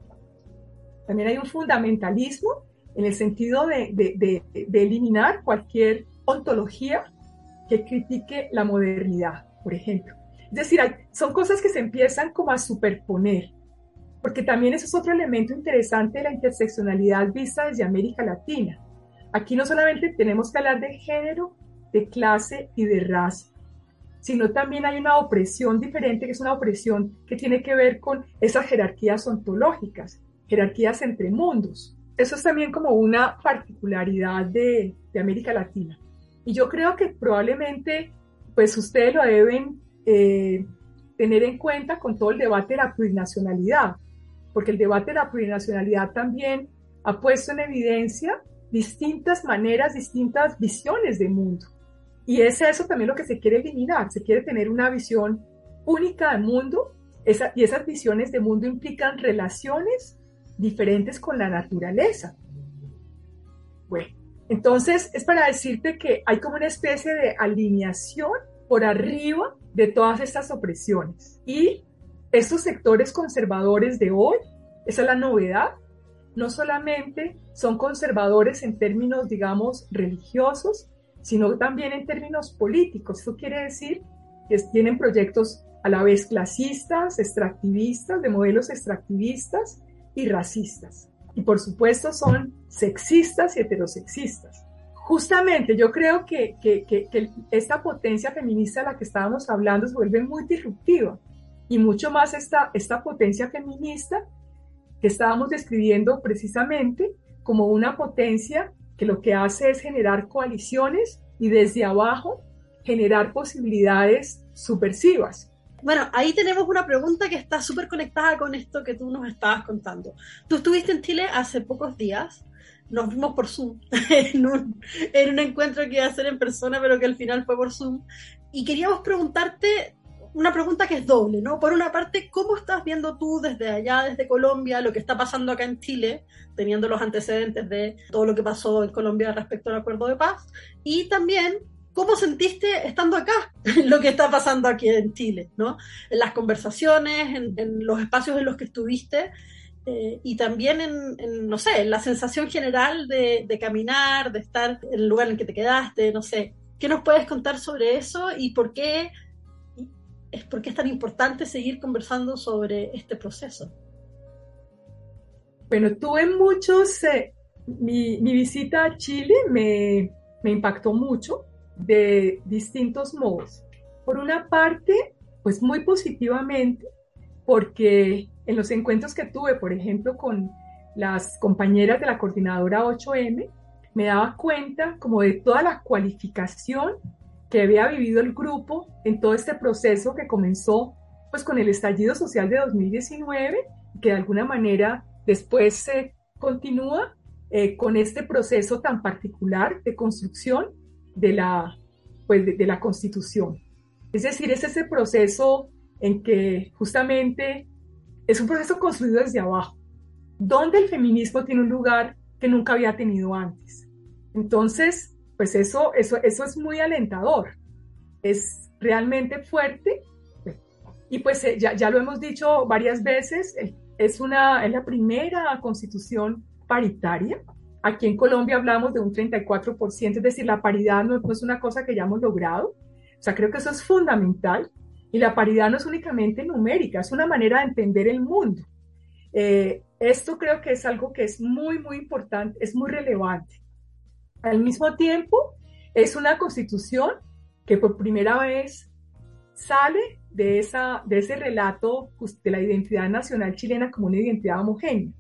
También hay un fundamentalismo en el sentido de, eliminar cualquier ontología que critique la modernidad, por ejemplo. Es decir, son cosas que se empiezan como a superponer, porque también eso es otro elemento interesante de la interseccionalidad vista desde América Latina. Aquí no solamente tenemos que hablar de género, de clase y de raza, sino también hay una opresión diferente, que es una opresión que tiene que ver con esas jerarquías ontológicas, jerarquías entre mundos. Eso es también como una particularidad de, América Latina. Y yo creo que probablemente, pues ustedes lo deben eh, tener en cuenta con todo el debate de la plurinacionalidad, porque el debate de la plurinacionalidad también ha puesto en evidencia distintas maneras, distintas visiones de mundo. Y es eso también lo que se quiere eliminar. Se quiere tener una visión única del mundo esa, y esas visiones de mundo implican relaciones diferentes con la naturaleza. fue. Entonces, es para decirte que hay como una especie de alineación por arriba de todas estas opresiones. Y estos sectores conservadores de hoy, esa es la novedad, no solamente son conservadores en términos, digamos, religiosos, sino también en términos políticos. Eso quiere decir que tienen proyectos a la vez clasistas, extractivistas, de modelos extractivistas y racistas. Y por supuesto son sexistas y heterosexistas. Justamente yo creo que, esta potencia feminista de la que estábamos hablando se vuelve muy disruptiva y mucho más esta, esta potencia feminista que estábamos describiendo precisamente como una potencia que lo que hace es generar coaliciones y desde abajo generar posibilidades subversivas. Bueno, ahí tenemos una pregunta que está súper conectada con esto que tú nos estabas contando. Tú estuviste en Chile hace pocos días, nos vimos por Zoom, [laughs] en un, en un encuentro que iba a ser en persona, pero que al final fue por Zoom, y queríamos preguntarte una pregunta que es doble, ¿no? Por una parte, ¿cómo estás viendo tú desde allá, desde Colombia, lo que está pasando acá en Chile, teniendo los antecedentes de todo lo que pasó en Colombia respecto al acuerdo de paz? Y también, ¿Cómo sentiste estando acá [laughs] lo que está pasando aquí en Chile? ¿no? En las conversaciones, en, los espacios en los que estuviste eh, y también en, no sé, en la sensación general de, caminar, de estar en el lugar en que te quedaste, no sé. ¿Qué nos puedes contar sobre eso y por qué, es, por qué es tan importante seguir conversando sobre este proceso? Bueno, tuve muchos, eh, mi, mi, visita a Chile me, me impactó mucho de distintos modos. Por una parte, pues muy positivamente, porque en los encuentros que tuve, por ejemplo, con las compañeras de la coordinadora 8M, me daba cuenta como de toda la cualificación que había vivido el grupo en todo este proceso que comenzó pues con el estallido social de 2019, que de alguna manera después se continúa eh, con este proceso tan particular de construcción de la, pues de, la constitución. Es decir, es ese proceso en que justamente es un proceso construido desde abajo, donde el feminismo tiene un lugar que nunca había tenido antes. Entonces, pues eso, eso, eso es muy alentador, es realmente fuerte. Y pues eh, ya, ya lo hemos dicho varias veces, es, una, es la primera constitución paritaria Aquí en Colombia hablamos de un 34%, es decir, la paridad no, es una cosa que ya hemos logrado. O sea, creo que eso es fundamental. Y la paridad no es únicamente numérica, es una manera de entender el mundo. Eh, esto creo que es algo que es muy, muy importante, es muy relevante. Al mismo tiempo, es una constitución que por primera vez sale de, esa, de ese relato de la identidad nacional chilena como una identidad homogénea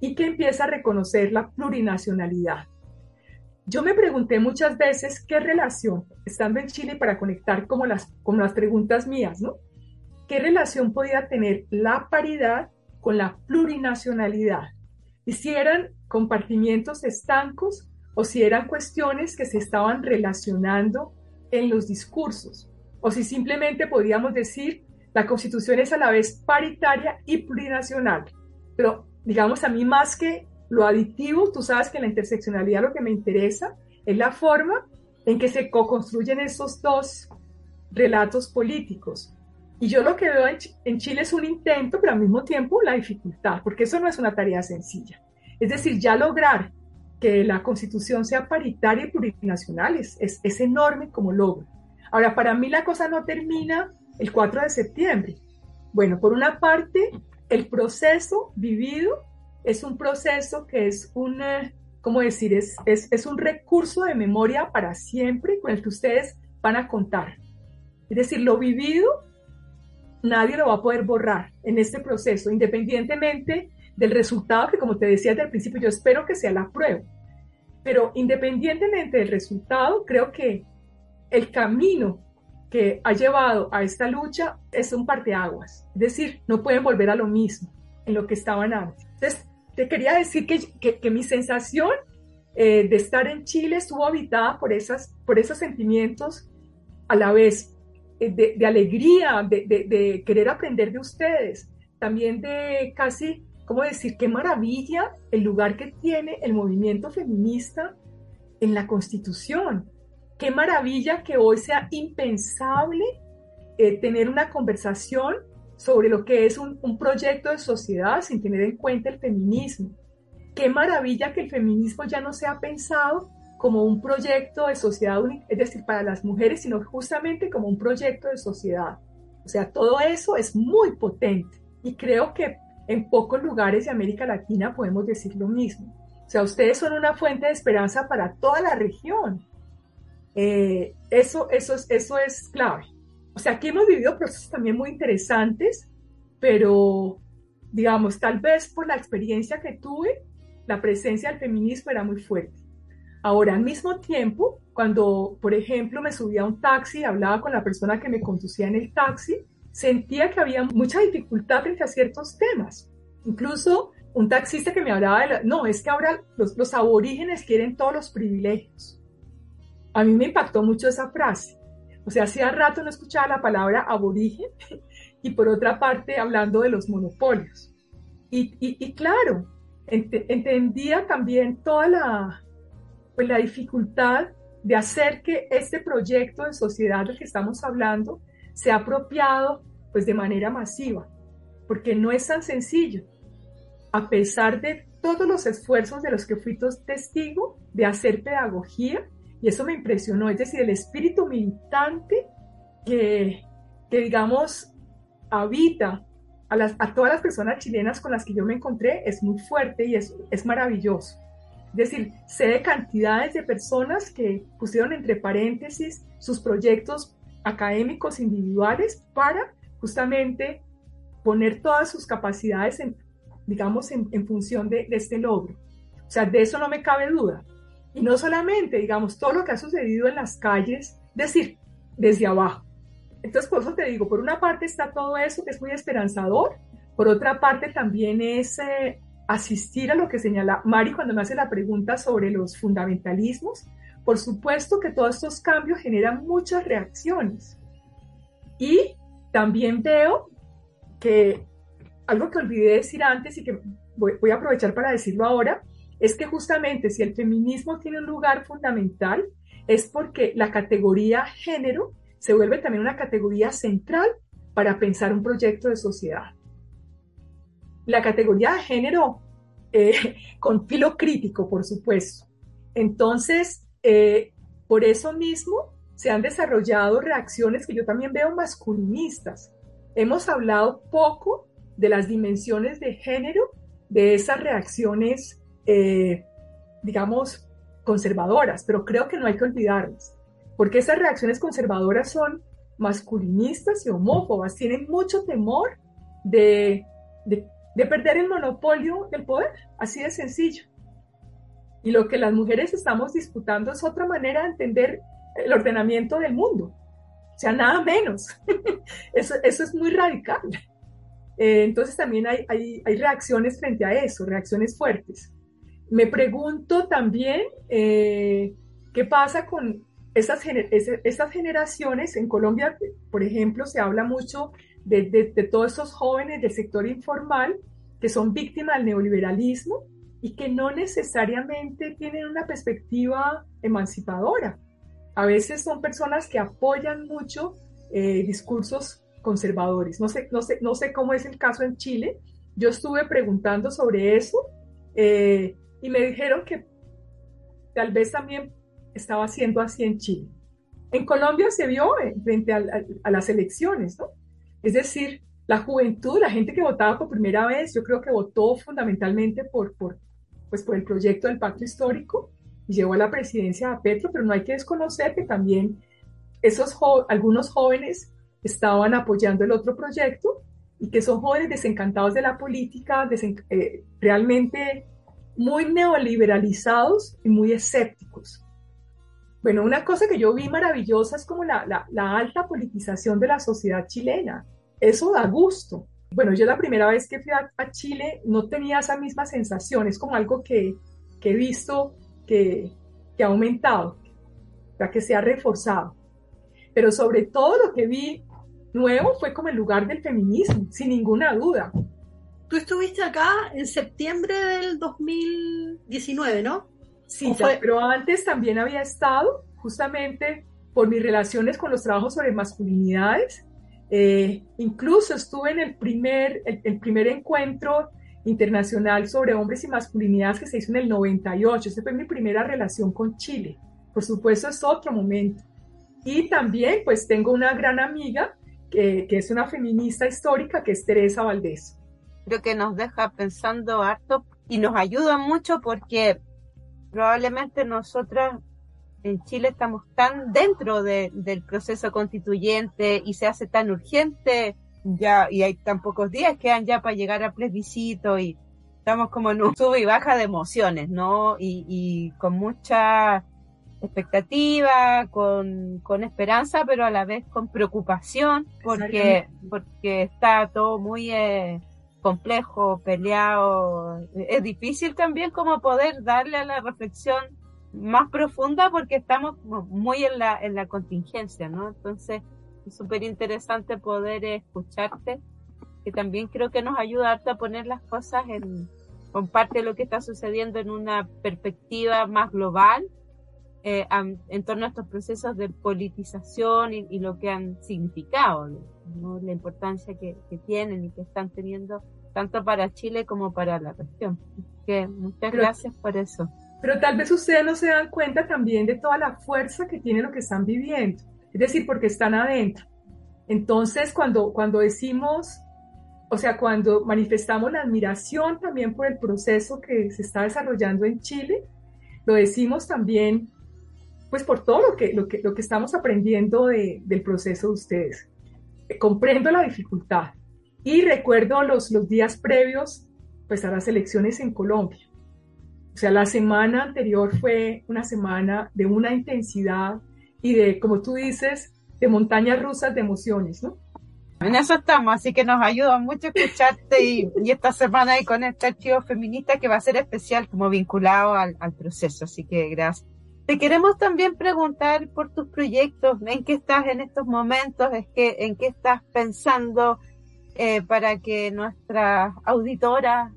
y que empieza a reconocer la plurinacionalidad. Yo me pregunté muchas veces qué relación, estando en Chile para conectar como las, como las preguntas mías, ¿no? ¿Qué relación podía tener la paridad con la plurinacionalidad? Y si eran compartimientos estancos o si eran cuestiones que se estaban relacionando en los discursos, o si simplemente podíamos decir la constitución es a la vez paritaria y plurinacional, pero digamos, a mí más que lo aditivo, tú sabes que en la interseccionalidad lo que me interesa es la forma en que se co-construyen esos dos relatos políticos. Y yo lo que veo en, Chile es un intento, pero al mismo tiempo la dificultad, porque eso no es una tarea sencilla. Es decir, ya lograr que la constitución sea paritaria y plurinacional es, es, es enorme como logro. Ahora, para mí la cosa no termina el 4 de septiembre. Bueno, por una parte, el proceso vivido es un proceso que es un, eh, ¿cómo decir? Es, es, un recurso de memoria para siempre con el que ustedes van a contar. Es decir, lo vivido, nadie lo va a poder borrar en este proceso, independientemente del resultado que, como te decía desde el principio, yo espero que sea la prueba. Pero independientemente del resultado, creo que el camino que ha llevado a esta lucha es un parteaguas. Es decir, no pueden volver a lo mismo en lo que estaban antes. Entonces, te quería decir que, que, mi sensación eh, de estar en Chile estuvo habitada por, esas, por esos sentimientos a la vez eh, de, alegría, de, de, querer aprender de ustedes, también de casi ¿cómo decir? Qué maravilla el lugar que tiene el movimiento feminista en la Constitución. Qué maravilla que hoy sea impensable eh, tener una conversación sobre lo que es un, un proyecto de sociedad sin tener en cuenta el feminismo. Qué maravilla que el feminismo ya no sea pensado como un proyecto de sociedad, es decir, para las mujeres, sino justamente como un proyecto de sociedad. O sea, todo eso es muy potente y creo que en pocos lugares de América Latina podemos decir lo mismo. O sea, ustedes son una fuente de esperanza para toda la región. Eh, eso, eso, es, eso es clave. O sea, aquí hemos vivido procesos también muy interesantes, pero digamos, tal vez por la experiencia que tuve, la presencia del feminismo era muy fuerte. Ahora, al mismo tiempo, cuando, por ejemplo, me subía a un taxi, hablaba con la persona que me conducía en el taxi, sentía que había mucha dificultad frente a ciertos temas. Incluso un taxista que me hablaba de, no, es que ahora los, los aborígenes quieren todos los privilegios. A mí me impactó mucho esa frase. O sea, hacía rato no escuchaba la palabra aborigen y por otra parte hablando de los monopolios. Y, claro, entendía también toda la, pues, la dificultad de hacer que este proyecto de sociedad del que estamos hablando se ha apropiado pues de manera masiva, porque no es tan sencillo. A pesar de todos los esfuerzos de los que fui testigo de hacer pedagogía, y eso me impresionó, es decir, el espíritu militante que, que digamos, habita a, las, a todas las personas chilenas con las que yo me encontré es muy fuerte y es, es maravilloso. Es decir, sé de cantidades de personas que pusieron entre paréntesis sus proyectos académicos individuales para justamente poner todas sus capacidades, en, digamos, en, función de, este logro. O sea, de eso no me cabe duda. Y no solamente, digamos, todo lo que ha sucedido en las calles, decir, desde abajo. Entonces, por eso te digo, por una parte está todo eso que es muy esperanzador, por otra parte también es eh, asistir a lo que señala Mari cuando me hace la pregunta sobre los fundamentalismos, por supuesto que todos estos cambios generan muchas reacciones. Y también veo que algo que olvidé decir antes y que voy, a aprovechar para decirlo ahora, es que justamente si el feminismo tiene un lugar fundamental, es porque la categoría género se vuelve también una categoría central para pensar un proyecto de sociedad. La categoría de género eh, [laughs] con filo crítico, por supuesto. Entonces, eh, por eso mismo se han desarrollado reacciones que yo también veo masculinistas. Hemos hablado poco de las dimensiones de género de esas reacciones, eh, digamos, conservadoras, pero creo que no hay que olvidarlas, porque esas reacciones conservadoras son masculinistas y homófobas, tienen mucho temor de, de perder el monopolio del poder, así de sencillo. Y lo que las mujeres estamos disputando es otra manera de entender el ordenamiento del mundo. O sea, nada menos. [laughs] eso, es muy radical. Eh, entonces también hay, reacciones frente a eso, reacciones fuertes. Me pregunto también eh, qué pasa con esas, esas generaciones. En Colombia, por ejemplo, se habla mucho de, de, de todos esos jóvenes del sector informal que son víctimas del neoliberalismo y que no necesariamente tienen una perspectiva emancipadora. A veces son personas que apoyan mucho eh, discursos conservadores. No sé, no, sé, no sé cómo es el caso en Chile. Yo estuve preguntando sobre eso eh, y me dijeron que tal vez también estaba haciendo así en Chile. En Colombia se vio eh, frente a, a las elecciones, ¿no? Es decir, la juventud, la gente que votaba por primera vez, yo creo que votó fundamentalmente por, por, pues por el proyecto del pacto histórico y llegó a la presidencia a Petro, pero no hay que desconocer que también esos algunos jóvenes estaban apoyando el otro proyecto y que son jóvenes desencantados de la política, eh, realmente muy neoliberalizados y muy escépticos. Bueno, una cosa que yo vi maravillosa es como la, la, alta politización de la sociedad chilena. Eso da gusto bueno, yo la primera vez que fui a, Chile no tenía esa misma sensación, es como algo que, he visto que, ha aumentado, ya que se ha reforzado. Pero sobre todo lo que vi nuevo fue como el lugar del feminismo, sin ninguna duda. Tú estuviste acá en septiembre del 2019, ¿no? Sí, pero antes también había estado, justamente por mis relaciones con los trabajos sobre masculinidades. Eh, incluso estuve en el primer, el, primer encuentro internacional sobre hombres y masculinidades que se hizo en el 98. Esa fue mi primera relación con Chile. Por supuesto, es otro momento. Y también, pues, tengo una gran amiga que, que es una feminista histórica, que es Teresa Valdés. Creo que nos deja pensando harto y nos ayuda mucho porque probablemente nosotras en Chile estamos tan dentro del proceso constituyente y se hace tan urgente ya y hay tan pocos días que han ya para llegar a plebiscito y estamos como en un sube y baja de emociones, ¿no? Y, con mucha expectativa, con, esperanza, pero a la vez con preocupación, porque, porque está todo muy eh, complejo, peleado. Es difícil también como poder darle a la reflexión más profunda porque estamos muy en la, en la contingencia, ¿no? Entonces, es súper interesante poder escucharte, que también creo que nos ayuda a poner las cosas en, con parte de lo que está sucediendo en una perspectiva más global eh, en torno a estos procesos de politización y, lo que han significado, ¿no? la importancia que, que, tienen y que están teniendo tanto para Chile como para la región. Que muchas gracias por eso. Pero tal vez ustedes no se dan cuenta también de toda la fuerza que tiene lo que están viviendo, es decir, porque están adentro. Entonces, cuando, cuando decimos, o sea, cuando manifestamos la admiración también por el proceso que se está desarrollando en Chile, lo decimos también, pues por todo lo que, lo que, lo que estamos aprendiendo de, del proceso de ustedes. Comprendo la dificultad y recuerdo los, los días previos pues, a las elecciones en Colombia o sea, la semana anterior fue una semana de una intensidad y de, como tú dices, de montañas rusas de emociones, ¿no? En eso estamos, así que nos ayuda mucho escucharte y, esta semana y con este archivo feminista que va a ser especial como vinculado al, proceso, así que gracias. Te queremos también preguntar por tus proyectos, en qué estás en estos momentos, es que, en qué estás pensando eh, para que nuestra auditora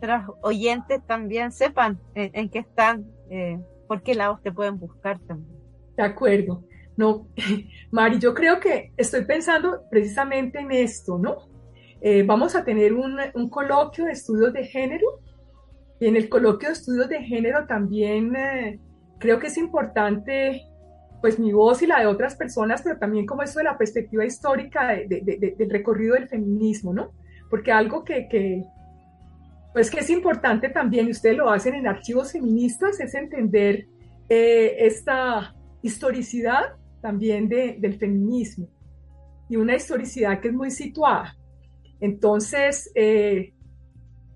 nuestros oyentes también sepan en, qué están, eh, por qué lados te pueden buscar también. De acuerdo. No, [laughs] Mari, yo creo que estoy pensando precisamente en esto, ¿no? Eh, vamos a tener un, un, coloquio de estudios de género y en el coloquio de estudios de género también eh, creo que es importante pues mi voz y la de otras personas, pero también como eso de la perspectiva histórica del recorrido del feminismo, ¿no? Porque algo que, pues que es importante también, y ustedes lo hacen en archivos feministas, es entender eh, esta historicidad también de, del feminismo y una historicidad que es muy situada. Entonces, eh,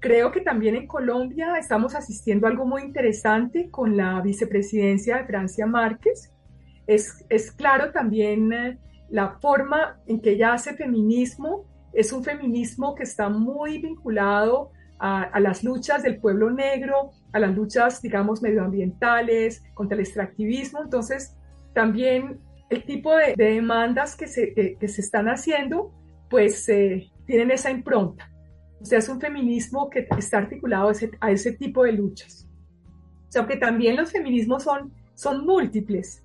creo que también en Colombia estamos asistiendo a algo muy interesante con la vicepresidencia de Francia Márquez. Es, es claro también eh, la forma en que ella hace feminismo, es un feminismo que está muy vinculado a, las luchas del pueblo negro, a las luchas, digamos, medioambientales, contra el extractivismo. Entonces, también el tipo de, demandas que se, que, se están haciendo, pues eh, tienen esa impronta. O sea, es un feminismo que está articulado a ese, a ese tipo de luchas. O sea, que también los feminismos son, son múltiples.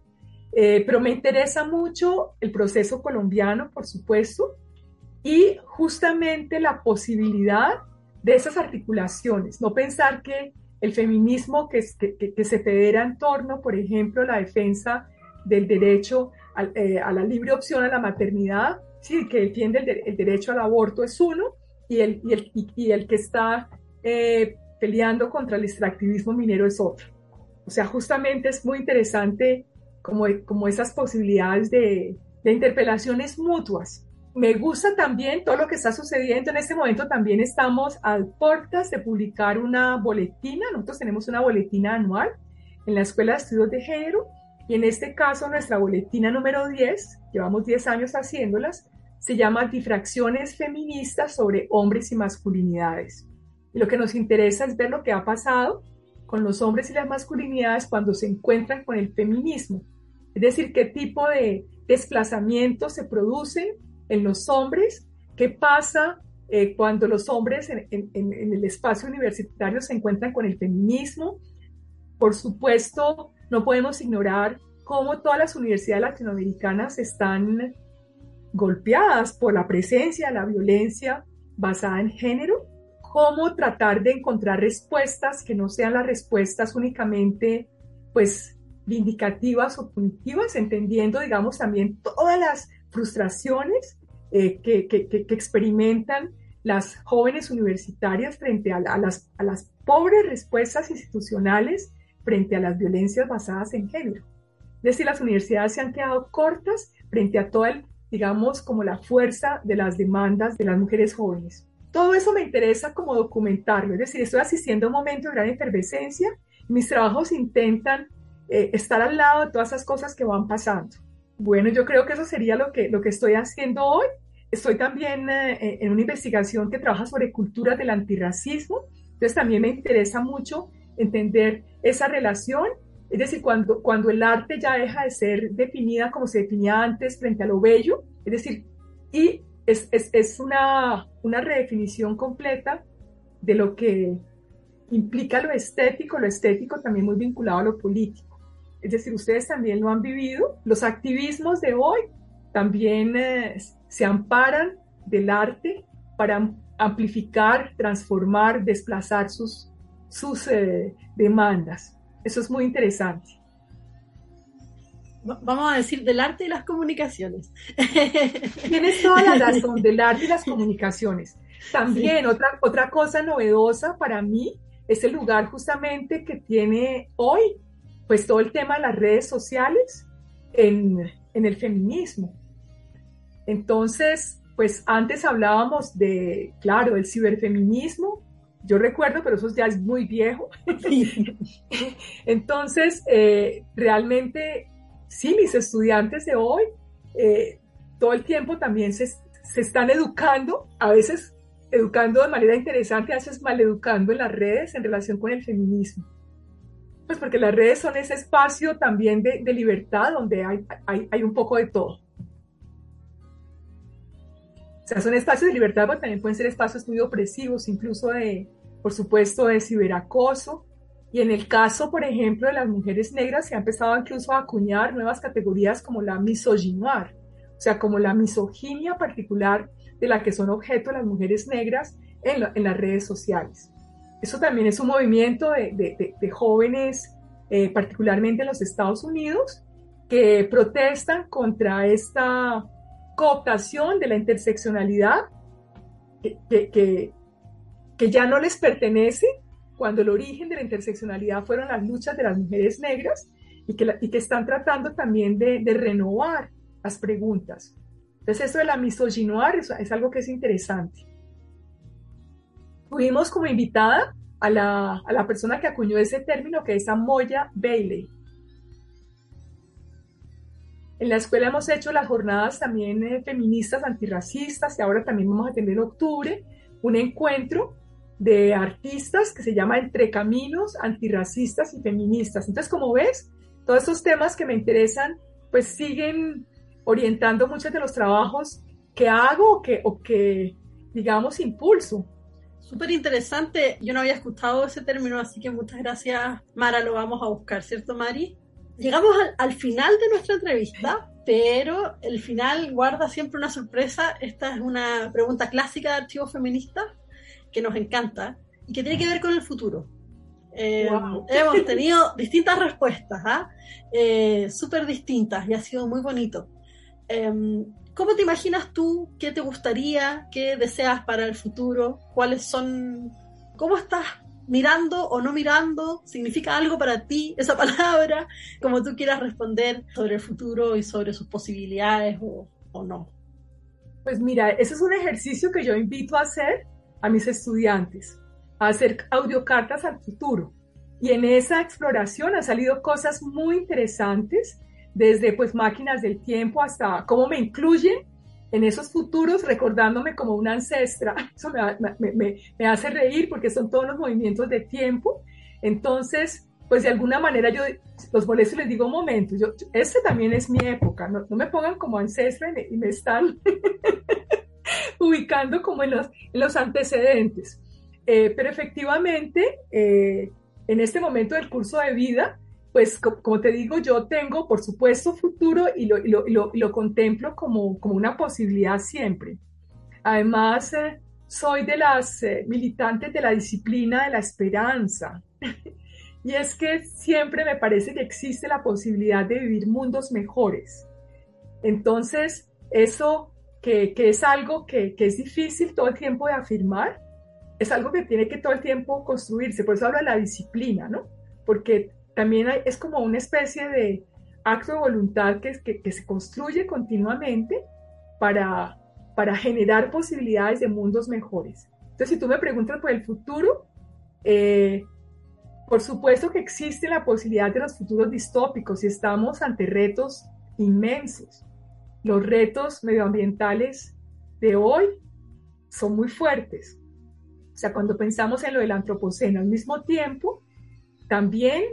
Eh, pero me interesa mucho el proceso colombiano, por supuesto, y justamente la posibilidad de esas articulaciones, no pensar que el feminismo que, que, se federa en torno, por ejemplo, la defensa del derecho eh, a, la libre opción a la maternidad, sí, que defiende el, derecho al aborto es uno, y el, y el, y el que está eh, peleando contra el extractivismo minero es otro. O sea, justamente es muy interesante como, como esas posibilidades de, de interpelaciones mutuas me gusta también todo lo que está sucediendo. En este momento también estamos a puertas de publicar una boletina. Nosotros tenemos una boletina anual en la Escuela de Estudios de Género y en este caso nuestra boletina número 10, llevamos 10 años haciéndolas, se llama Difracciones Feministas sobre Hombres y Masculinidades. Y lo que nos interesa es ver lo que ha pasado con los hombres y las masculinidades cuando se encuentran con el feminismo. Es decir, qué tipo de desplazamiento se produce en los hombres, qué pasa eh, cuando los hombres en, el espacio universitario se encuentran con el feminismo. Por supuesto, no podemos ignorar cómo todas las universidades latinoamericanas están golpeadas por la presencia la violencia basada en género, cómo tratar de encontrar respuestas que no sean las respuestas únicamente, pues, vindicativas o punitivas, entendiendo, digamos, también todas las frustraciones eh, que, que, que, experimentan las jóvenes universitarias frente a, las, a las pobres respuestas institucionales frente a las violencias basadas en género. Es decir, las universidades se han quedado cortas frente a toda, el, digamos, como la fuerza de las demandas de las mujeres jóvenes. Todo eso me interesa como documentarlo, es decir, estoy asistiendo a un momento de gran efervescencia mis trabajos intentan eh, estar al lado de todas esas cosas que van pasando. Bueno, yo creo que eso sería lo que, lo que estoy haciendo hoy Estoy también eh, en una investigación que trabaja sobre culturas del antirracismo, entonces también me interesa mucho entender esa relación, es decir, cuando, cuando el arte ya deja de ser definida como se definía antes frente a lo bello, es decir, y es, es, es una, una redefinición completa de lo que implica lo estético, lo estético también muy vinculado a lo político. Es decir, ustedes también lo han vivido. Los activismos de hoy también eh, se amparan del arte para amplificar, transformar, desplazar sus, sus eh, demandas. Eso es muy interesante. Vamos a decir del arte y las comunicaciones. [laughs] Tienes toda la razón, del arte y las comunicaciones. También otra, otra cosa novedosa para mí es el lugar justamente que tiene hoy, pues todo el tema de las redes sociales en, en el feminismo. Entonces, pues antes hablábamos de, claro, del ciberfeminismo, yo recuerdo, pero eso ya es muy viejo. [laughs] [laughs] Entonces, eh, realmente, sí, mis estudiantes de hoy, eh, todo el tiempo también se, se, están educando, a veces educando de manera interesante, a veces maleducando en las redes en relación con el feminismo. Pues porque las redes son ese espacio también de, de libertad donde hay, hay, hay un poco de todo sea, son espacios de libertad, pero también pueden ser espacios muy opresivos, incluso de, por supuesto, de ciberacoso. Y en el caso, por ejemplo, de las mujeres negras, se ha empezado incluso a acuñar nuevas categorías como la misogynoir, o sea, como la misoginia particular de la que son objeto las mujeres negras en, en las redes sociales. Eso también es un movimiento de, de, de jóvenes, eh, particularmente en los Estados Unidos, que protestan contra esta cooptación de la interseccionalidad que, que, ya no les pertenece cuando el origen de la interseccionalidad fueron las luchas de las mujeres negras y que, y que están tratando también de, de, renovar las preguntas. Entonces, esto de la misogynoir es, es algo que es interesante. Tuvimos como invitada a la, a la persona que acuñó ese término, que es Amoya Bailey. En la escuela hemos hecho las jornadas también eh, feministas, antirracistas, y ahora también vamos a tener en octubre un encuentro de artistas que se llama Entre Caminos, Antirracistas y Feministas. Entonces, como ves, todos estos temas que me interesan, pues siguen orientando muchos de los trabajos que hago o que, o que digamos, impulso. Súper interesante. Yo no había escuchado ese término, así que muchas gracias, Mara. Lo vamos a buscar, ¿cierto, Mari? Llegamos al, final de nuestra entrevista, pero el final guarda siempre una sorpresa. Esta es una pregunta clásica de Archivo Feminista que nos encanta y que tiene que ver con el futuro. Eh, hemos tenido distintas respuestas, ¿ah? eh, súper distintas y ha sido muy bonito. Em, ¿Cómo te imaginas tú? ¿Qué te gustaría? ¿Qué deseas para el futuro? ¿Cuáles son? ¿Cómo estás mirando o no mirando, significa algo para ti esa [laughs] palabra, como tú quieras responder sobre el futuro y sobre sus posibilidades o, o no. Pues mira, ese es un ejercicio que yo invito a hacer a mis estudiantes, a hacer audiocartas al futuro. Y en esa exploración han salido cosas muy interesantes, desde pues máquinas del tiempo hasta cómo me incluyen en esos futuros recordándome como una ancestra. [laughs] Eso me, me, me, hace reír porque son todos los movimientos de tiempo. Entonces, pues de alguna manera yo los molesto y les digo, un momento, yo, este también es mi época, no, me pongan como ancestra y me, están [laughs] ubicando como en los, los antecedentes. Eh, pero efectivamente, eh, en este momento del curso de vida, pues como te digo, yo tengo, por supuesto, futuro y lo, lo, lo, lo contemplo como, como, una posibilidad siempre. Además, eh, soy de las eh, militantes de la disciplina de la esperanza. [laughs] y es que siempre me parece que existe la posibilidad de vivir mundos mejores. Entonces, eso que, que es algo que, que, es difícil todo el tiempo de afirmar, es algo que tiene que todo el tiempo construirse. Por eso hablo de la disciplina, ¿no? Porque también hay, es como una especie de acto de voluntad que, que, que se construye continuamente para, para generar posibilidades de mundos mejores. Entonces, si tú me preguntas por el futuro, eh, por supuesto que existe la posibilidad de los futuros distópicos y estamos ante retos inmensos. Los retos medioambientales de hoy son muy fuertes. O sea, cuando pensamos en lo del antropoceno, al mismo tiempo, también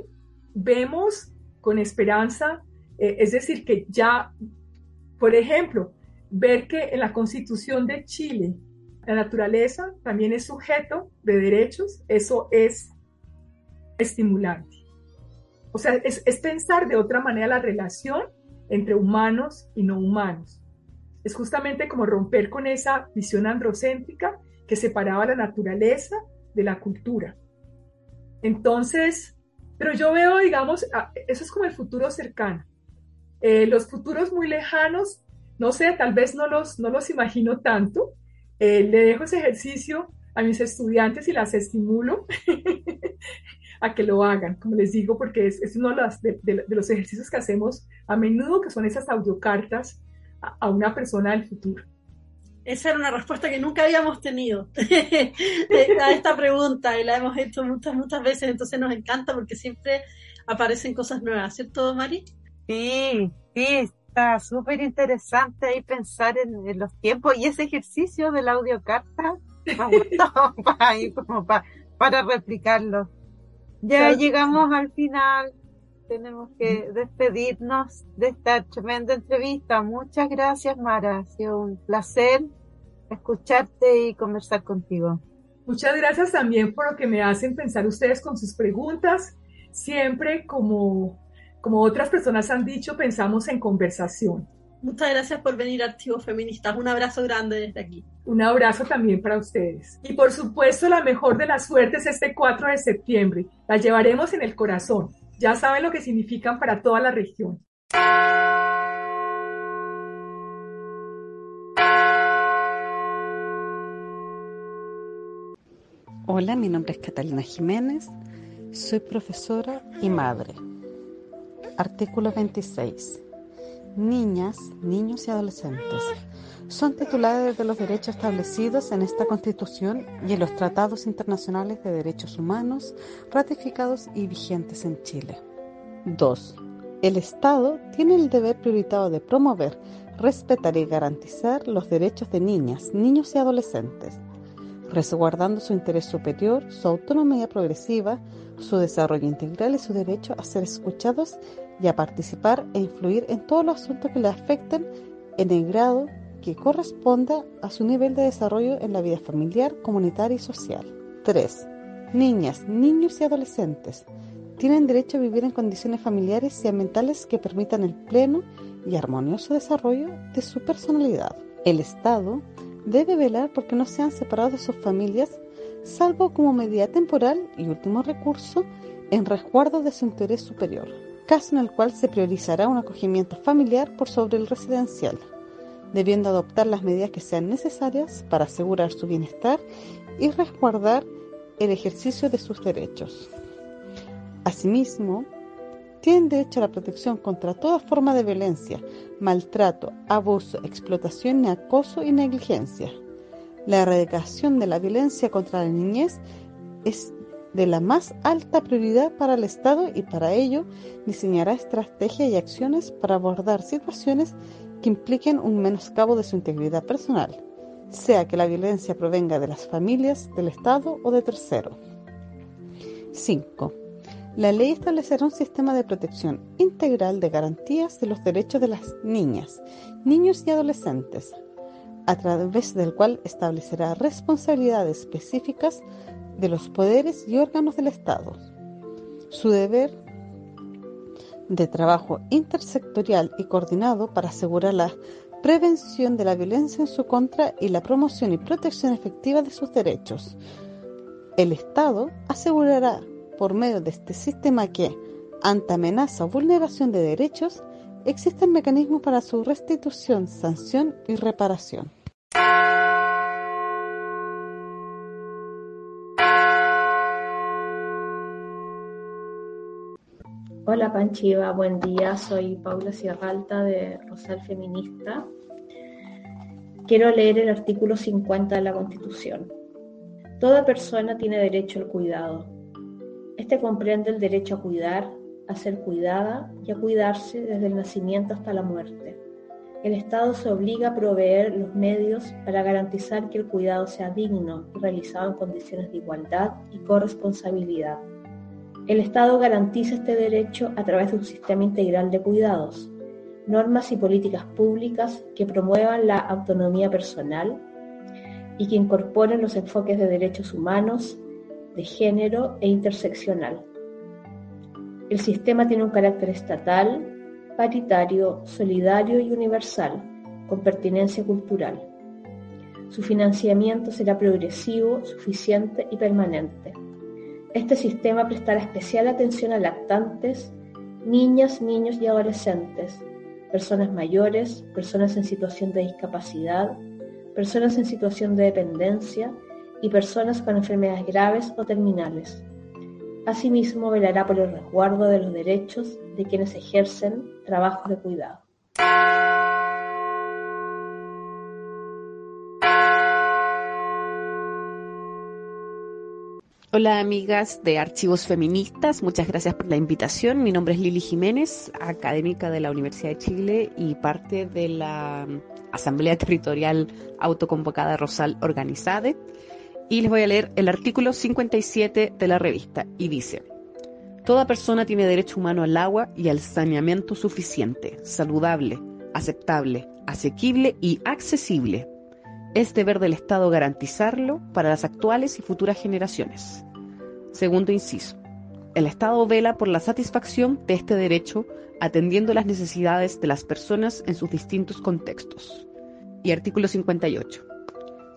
vemos con esperanza, eh, es decir, que ya, por ejemplo, ver que en la constitución de Chile la naturaleza también es sujeto de derechos, eso es estimulante. O sea, es, es, pensar de otra manera la relación entre humanos y no humanos. Es justamente como romper con esa visión androcéntrica que separaba la naturaleza de la cultura. Entonces, pero yo veo, digamos, eso es como el futuro cercano. Eh, los futuros muy lejanos no sé, tal vez no los, no los imagino tanto. Eh, le dejo ese ejercicio a mis estudiantes y las estimulo [laughs] a que lo hagan, como les digo, porque es, es uno de los, ejercicios que hacemos a menudo, que son esas audiocartas a, a una persona del futuro. Esa era una respuesta que nunca habíamos tenido [laughs] a esta pregunta y la hemos hecho muchas, muchas veces, entonces nos encanta porque siempre aparecen cosas nuevas, ¿cierto, Mari? Sí, sí, está súper interesante ahí pensar en, en, los tiempos y ese ejercicio de la audiocarta me gustó [laughs] para, como para, para replicarlo. Ya sí. llegamos al final, tenemos que despedirnos de esta tremenda entrevista. Muchas gracias, Mara. Ha sido un placer escucharte y conversar contigo. Muchas gracias también por lo que me hacen pensar ustedes con sus preguntas. Siempre como como otras personas han dicho, pensamos en conversación. Muchas gracias por venir a Archivos Feministas. Un abrazo grande desde aquí. Un abrazo también para ustedes. Y por supuesto, la mejor de las suertes este 4 de septiembre. La llevaremos en el corazón. Ya saben lo que significan para toda la región. Hola, mi nombre es Catalina Jiménez. Soy profesora y madre. Artículo 26. Niñas, niños y adolescentes son titulares de los derechos establecidos en esta Constitución y en los tratados internacionales de derechos humanos ratificados y vigentes en Chile. 2. El Estado tiene el deber prioritario de promover, respetar y garantizar los derechos de niñas, niños y adolescentes, resguardando su interés superior, su autonomía progresiva, su desarrollo integral y su derecho a ser escuchados y a participar e influir en todos los asuntos que le afecten en el grado que corresponda a su nivel de desarrollo en la vida familiar, comunitaria y social. 3. Niñas, niños y adolescentes tienen derecho a vivir en condiciones familiares y ambientales que permitan el pleno y armonioso desarrollo de su personalidad. El Estado debe velar porque no sean separados de sus familias, salvo como medida temporal y último recurso en resguardo de su interés superior caso en el cual se priorizará un acogimiento familiar por sobre el residencial, debiendo adoptar las medidas que sean necesarias para asegurar su bienestar y resguardar el ejercicio de sus derechos. Asimismo, tienen derecho a la protección contra toda forma de violencia, maltrato, abuso, explotación, acoso y negligencia. La erradicación de la violencia contra la niñez es de la más alta prioridad para el Estado y para ello diseñará estrategias y acciones para abordar situaciones que impliquen un menoscabo de su integridad personal, sea que la violencia provenga de las familias, del Estado o de tercero. 5. La ley establecerá un sistema de protección integral de garantías de los derechos de las niñas, niños y adolescentes, a través del cual establecerá responsabilidades específicas de los poderes y órganos del Estado. Su deber de trabajo intersectorial y coordinado para asegurar la prevención de la violencia en su contra y la promoción y protección efectiva de sus derechos. El Estado asegurará por medio de este sistema que, ante amenaza o vulneración de derechos, existen mecanismos para su restitución, sanción y reparación. Hola Panchiva, buen día. Soy Paula Sierralta de Rosal Feminista. Quiero leer el artículo 50 de la Constitución. Toda persona tiene derecho al cuidado. Este comprende el derecho a cuidar, a ser cuidada y a cuidarse desde el nacimiento hasta la muerte. El Estado se obliga a proveer los medios para garantizar que el cuidado sea digno y realizado en condiciones de igualdad y corresponsabilidad. El Estado garantiza este derecho a través de un sistema integral de cuidados, normas y políticas públicas que promuevan la autonomía personal y que incorporen los enfoques de derechos humanos, de género e interseccional. El sistema tiene un carácter estatal, paritario, solidario y universal, con pertinencia cultural. Su financiamiento será progresivo, suficiente y permanente. Este sistema prestará especial atención a lactantes, niñas, niños y adolescentes, personas mayores, personas en situación de discapacidad, personas en situación de dependencia y personas con enfermedades graves o terminales. Asimismo, velará por el resguardo de los derechos de quienes ejercen trabajos de cuidado. Hola amigas de Archivos Feministas, muchas gracias por la invitación. Mi nombre es Lili Jiménez, académica de la Universidad de Chile y parte de la Asamblea Territorial Autoconvocada Rosal Organizade. Y les voy a leer el artículo 57 de la revista y dice, Toda persona tiene derecho humano al agua y al saneamiento suficiente, saludable, aceptable, asequible y accesible es deber del Estado garantizarlo para las actuales y futuras generaciones. Segundo inciso. El Estado vela por la satisfacción de este derecho atendiendo las necesidades de las personas en sus distintos contextos. Y artículo 58.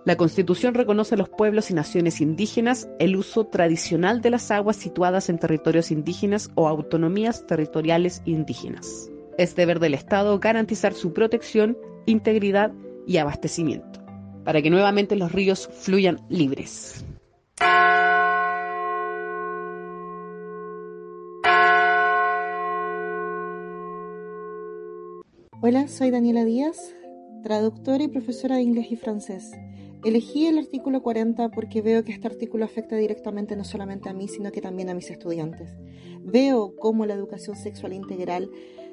La Constitución reconoce a los pueblos y naciones indígenas el uso tradicional de las aguas situadas en territorios indígenas o autonomías territoriales indígenas. Es deber del Estado garantizar su protección, integridad y abastecimiento para que nuevamente los ríos fluyan libres. Hola, soy Daniela Díaz, traductora y profesora de inglés y francés. Elegí el artículo 40 porque veo que este artículo afecta directamente no solamente a mí, sino que también a mis estudiantes. Veo cómo la educación sexual integral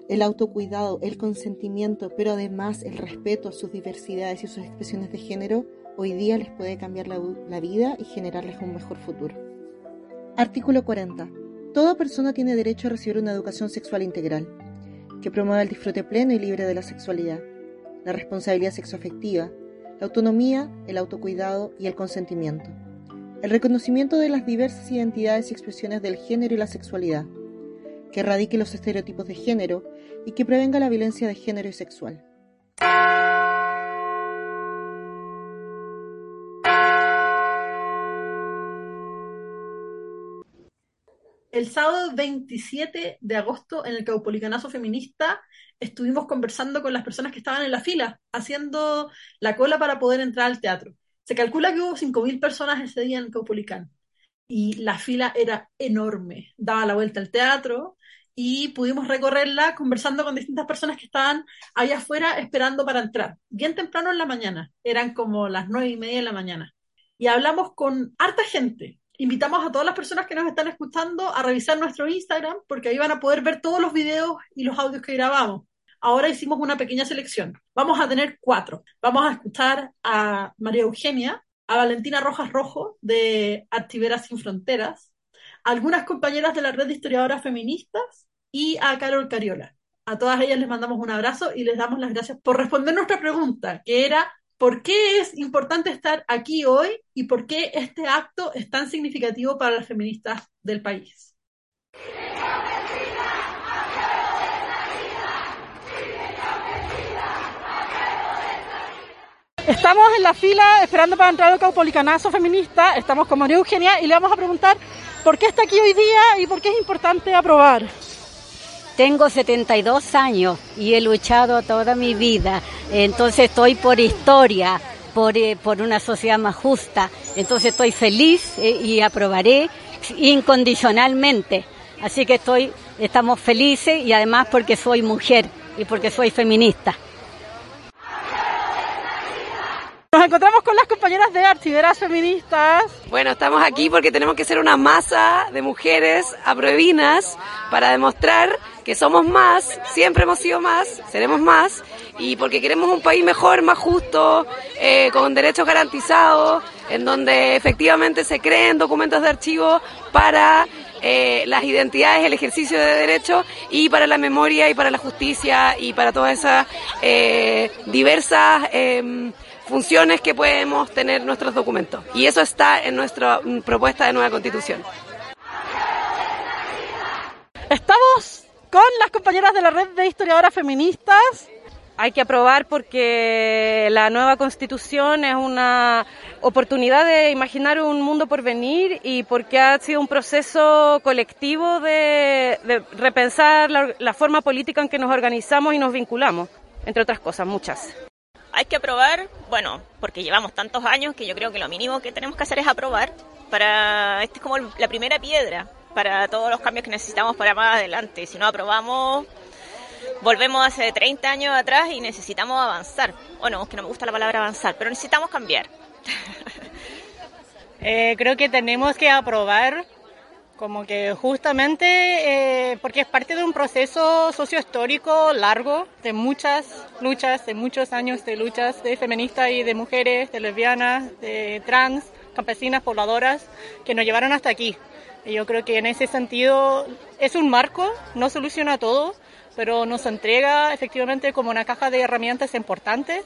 el autocuidado, el consentimiento, pero además el respeto a sus diversidades y sus expresiones de género, hoy día les puede cambiar la, vida y generarles un mejor futuro. Artículo 40. Toda persona tiene derecho a recibir una educación sexual integral, que promueva el disfrute pleno y libre de la sexualidad, la responsabilidad sexoafectiva, la autonomía, el autocuidado y el consentimiento, el reconocimiento de las diversas identidades y expresiones del género y la sexualidad, que erradique los estereotipos de género y que prevenga la violencia de género y sexual. El sábado 27 de agosto en el Caupolicanazo Feminista estuvimos conversando con las personas que estaban en la fila, haciendo la cola para poder entrar al teatro. Se calcula que hubo 5.000 personas ese día en Caupolicán y la fila era enorme. Daba la vuelta al teatro, y pudimos recorrerla conversando con distintas personas que estaban allá afuera esperando para entrar, bien temprano en la mañana, eran como las nueve y media de la mañana. Y hablamos con harta gente. Invitamos a todas las personas que nos están escuchando a revisar nuestro Instagram porque ahí van a poder ver todos los videos y los audios que grabamos. Ahora hicimos una pequeña selección. Vamos a tener cuatro. Vamos a escuchar a María Eugenia, a Valentina Rojas Rojo de Activeras Sin Fronteras, a algunas compañeras de la red de historiadoras feministas y a Carol Cariola. A todas ellas les mandamos un abrazo y les damos las gracias por responder nuestra pregunta, que era por qué es importante estar aquí hoy y por qué este acto es tan significativo para las feministas del país. Estamos en la fila esperando para entrar al caupolicanazo feminista. Estamos con María Eugenia y le vamos a preguntar por qué está aquí hoy día y por qué es importante aprobar. Tengo 72 años y he luchado toda mi vida, entonces estoy por historia, por, eh, por una sociedad más justa, entonces estoy feliz eh, y aprobaré incondicionalmente. Así que estoy, estamos felices y además porque soy mujer y porque soy feminista. Nos encontramos con las compañeras de Archiveras Feministas. Bueno, estamos aquí porque tenemos que ser una masa de mujeres apruebinas para demostrar que somos más, siempre hemos sido más, seremos más, y porque queremos un país mejor, más justo, eh, con derechos garantizados, en donde efectivamente se creen documentos de archivo para eh, las identidades, el ejercicio de derechos y para la memoria y para la justicia y para todas esas eh, diversas em, funciones que podemos tener nuestros documentos. Y eso está en nuestra mm, propuesta de nueva constitución. Estamos con las compañeras de la red de historiadoras feministas. Hay que aprobar porque la nueva constitución es una oportunidad de imaginar un mundo por venir y porque ha sido un proceso colectivo de, repensar la, la forma política en que nos organizamos y nos vinculamos, entre otras cosas, muchas hay que aprobar, bueno, porque llevamos tantos años que yo creo que lo mínimo que tenemos que hacer es aprobar para, este es como la primera piedra para todos los cambios que necesitamos para más adelante. Si no aprobamos, volvemos hace 30 años atrás y necesitamos avanzar. O no, es que no me gusta la palabra avanzar, pero necesitamos cambiar. [laughs] eh, creo que tenemos que aprobar como que justamente eh, porque es parte de un proceso sociohistórico largo, de muchas luchas, de muchos años de luchas de feministas y de mujeres, de lesbianas, de trans, campesinas, pobladoras, que nos llevaron hasta aquí. Y yo creo que en ese sentido es un marco, no soluciona todo, pero nos entrega efectivamente como una caja de herramientas importantes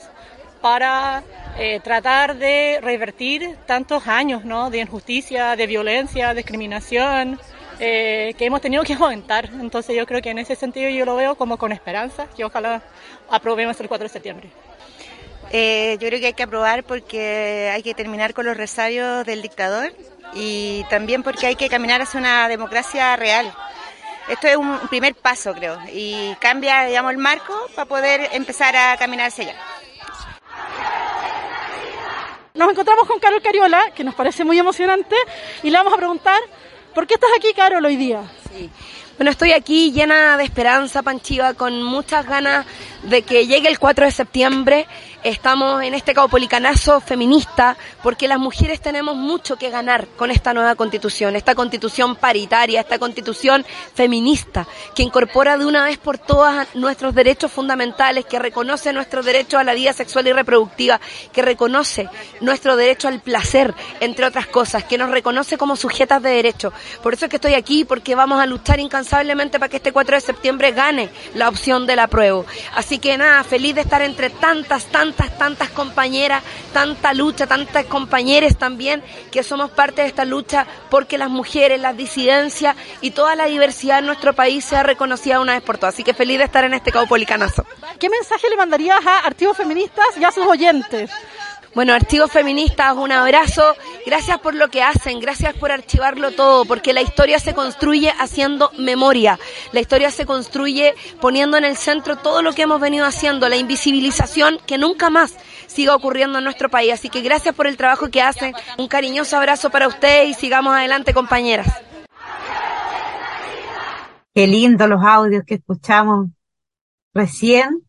para eh, tratar de revertir tantos años de injusticia, de violencia, discriminación eh, que hemos tenido que aumentar. Entonces yo creo que en ese sentido yo lo veo como con esperanza, que ojalá aprobemos el 4 de septiembre. Eh, yo creo que hay que aprobar porque hay que terminar con los resabios del dictador y también porque hay que caminar hacia una democracia real. Esto es un primer paso, creo, y cambia, digamos, el marco para poder empezar a caminar hacia allá. Nos encontramos con Carol Cariola, que nos parece muy emocionante, y le vamos a preguntar, ¿por qué estás aquí, Carol, hoy día? Bueno, estoy aquí llena de esperanza, Panchiva, con muchas ganas de que llegue el 4 de septiembre Estamos en este caupolicanazo feminista porque las mujeres tenemos mucho que ganar con esta nueva constitución, esta constitución paritaria, esta constitución feminista que incorpora de una vez por todas nuestros derechos fundamentales, que reconoce nuestro derecho a la vida sexual y reproductiva, que reconoce nuestro derecho al placer, entre otras cosas, que nos reconoce como sujetas de derecho. Por eso es que estoy aquí, porque vamos a luchar incansablemente para que este 4 de septiembre gane la opción del apruebo. Así que nada, feliz de estar entre tantas, tantas tantas, compañeras, tanta lucha, tantas compañeras también, que somos parte de esta lucha porque las mujeres, las disidencias y toda la diversidad en nuestro país sea reconocida una vez por todas. Así que feliz de estar en este caupolicanazo. ¿Qué mensaje le mandarías a Archivos Feministas y a sus oyentes? Bueno, Archivos Feministas, un abrazo. Gracias por lo que hacen, gracias por archivarlo todo, porque la historia se construye haciendo memoria. La historia se construye poniendo en el centro todo lo que hemos venido haciendo, la invisibilización que nunca más siga ocurriendo en nuestro país. Así que gracias por el trabajo que hacen. Un cariñoso abrazo para ustedes y sigamos adelante, compañeras. Qué lindo los audios que escuchamos recién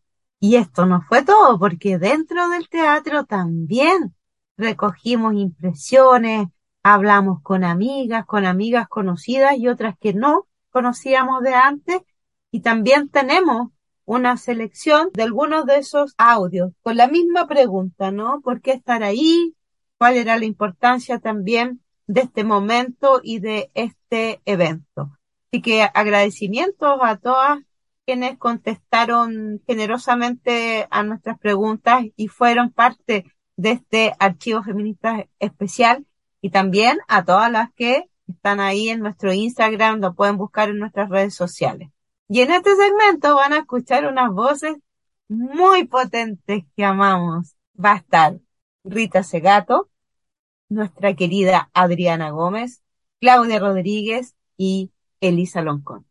y esto no fue todo, porque dentro del teatro también recogimos impresiones, hablamos con amigas, con amigas conocidas y otras que no conocíamos de antes, y también tenemos una selección de algunos de esos audios con la misma pregunta, ¿no? ¿Por qué estar ahí? ¿Cuál era la importancia también de este momento y de este evento? Así que agradecimientos a todas quienes contestaron generosamente a nuestras preguntas y fueron parte de este archivo feminista especial y también a todas las que están ahí en nuestro Instagram, lo pueden buscar en nuestras redes sociales. Y en este segmento van a escuchar unas voces muy potentes que amamos. Va a estar Rita Segato, nuestra querida Adriana Gómez, Claudia Rodríguez y Elisa Loncón.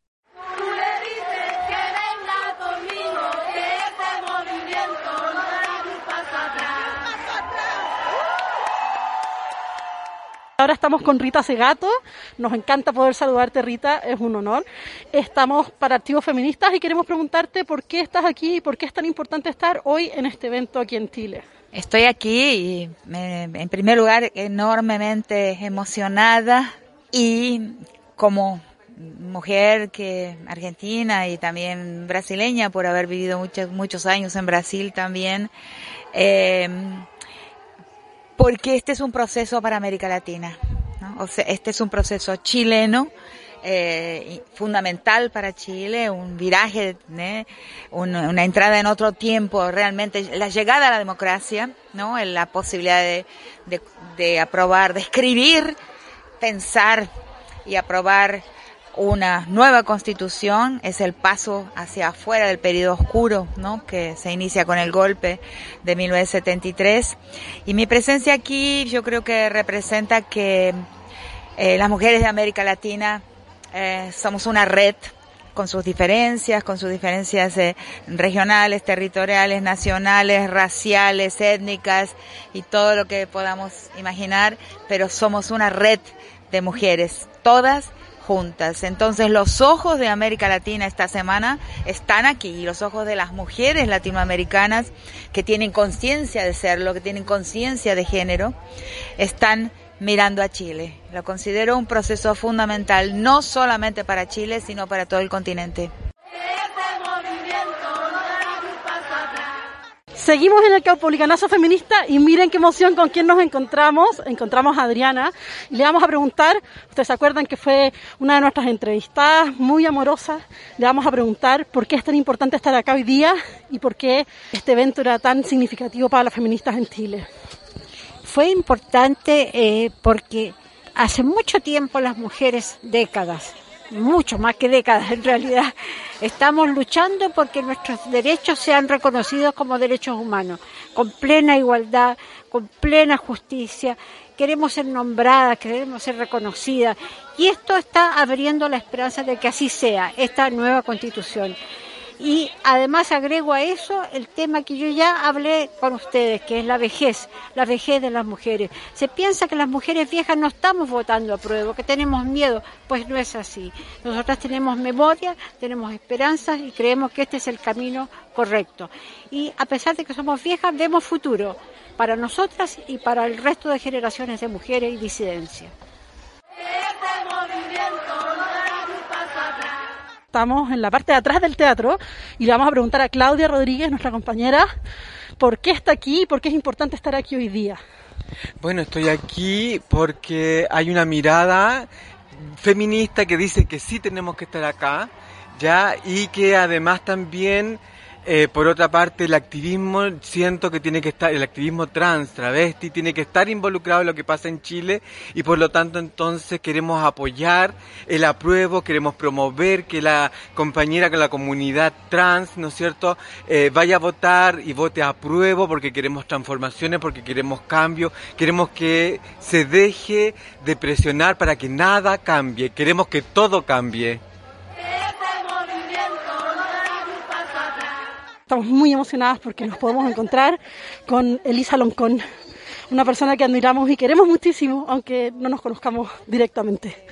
Ahora estamos con Rita Segato. Nos encanta poder saludarte, Rita. Es un honor. Estamos para Archivos Feministas y queremos preguntarte por qué estás aquí y por qué es tan importante estar hoy en este evento aquí en Chile. Estoy aquí y en primer lugar enormemente emocionada y como mujer que argentina y también brasileña por haber vivido muchos muchos años en Brasil también eh, porque este es un proceso para América Latina. O sea, este es un proceso chileno, eh, fundamental para Chile, un viraje, ¿eh? una, entrada en otro tiempo, realmente la llegada a la democracia, ¿no? la posibilidad de aprobar, de escribir, pensar y aprobar una nueva constitución es el paso hacia afuera del periodo oscuro. Que se inicia con el golpe de 1973. Y mi presencia aquí yo creo que representa que eh, las mujeres de América Latina eh, somos una red con sus diferencias, con sus diferencias eh, regionales, territoriales, nacionales, raciales, étnicas y todo lo que podamos imaginar, pero somos una red de mujeres, todas juntas. Entonces los ojos de América Latina esta semana están aquí y los ojos de las mujeres latinoamericanas que tienen conciencia de serlo, que tienen conciencia de género, están mirando a Chile. Lo considero un proceso fundamental no solamente para Chile, sino para todo el continente. Seguimos en el Caupolicanazo Feminista y miren qué emoción con quién nos encontramos. Encontramos a Adriana y le vamos a preguntar, ustedes se acuerdan que fue una de nuestras entrevistadas muy amorosas, le vamos a preguntar por qué es tan importante estar acá hoy día y por qué este evento era tan significativo para las feministas en Chile. Fue importante eh, porque hace mucho tiempo las mujeres, décadas, mucho más que décadas en realidad, estamos luchando porque nuestros derechos sean reconocidos como derechos humanos, con plena igualdad, con plena justicia. Queremos ser nombradas, queremos ser reconocidas. Y esto está abriendo la esperanza de que así sea, esta nueva constitución. Y además agrego a eso el tema que yo ya hablé con ustedes, que es la vejez, la vejez de las mujeres. Se piensa que las mujeres viejas no estamos votando a prueba, que tenemos miedo, pues no es así. Nosotras tenemos memoria, tenemos esperanzas y creemos que este es el camino correcto. Y a pesar de que somos viejas, vemos futuro para nosotras y para el resto de generaciones de mujeres y disidencias. Este movimiento estamos en la parte de atrás del teatro y le vamos a preguntar a Claudia Rodríguez, nuestra compañera, por qué está aquí y por qué es importante estar aquí hoy día. Bueno, estoy aquí porque hay una mirada feminista que dice que sí tenemos que estar acá, ya, y que además también eh, por otra parte, el activismo, siento que tiene que estar, el activismo trans, travesti, tiene que estar involucrado en lo que pasa en Chile y por lo tanto entonces queremos apoyar el apruebo, queremos promover que la compañera, que la comunidad trans, ¿no es cierto?, eh, vaya a votar y vote a apruebo porque queremos transformaciones, porque queremos cambios, queremos que se deje de presionar para que nada cambie, queremos que todo cambie. Estamos muy emocionadas porque nos podemos encontrar con Elisa Loncón, una persona que admiramos y queremos muchísimo, aunque no nos conozcamos directamente.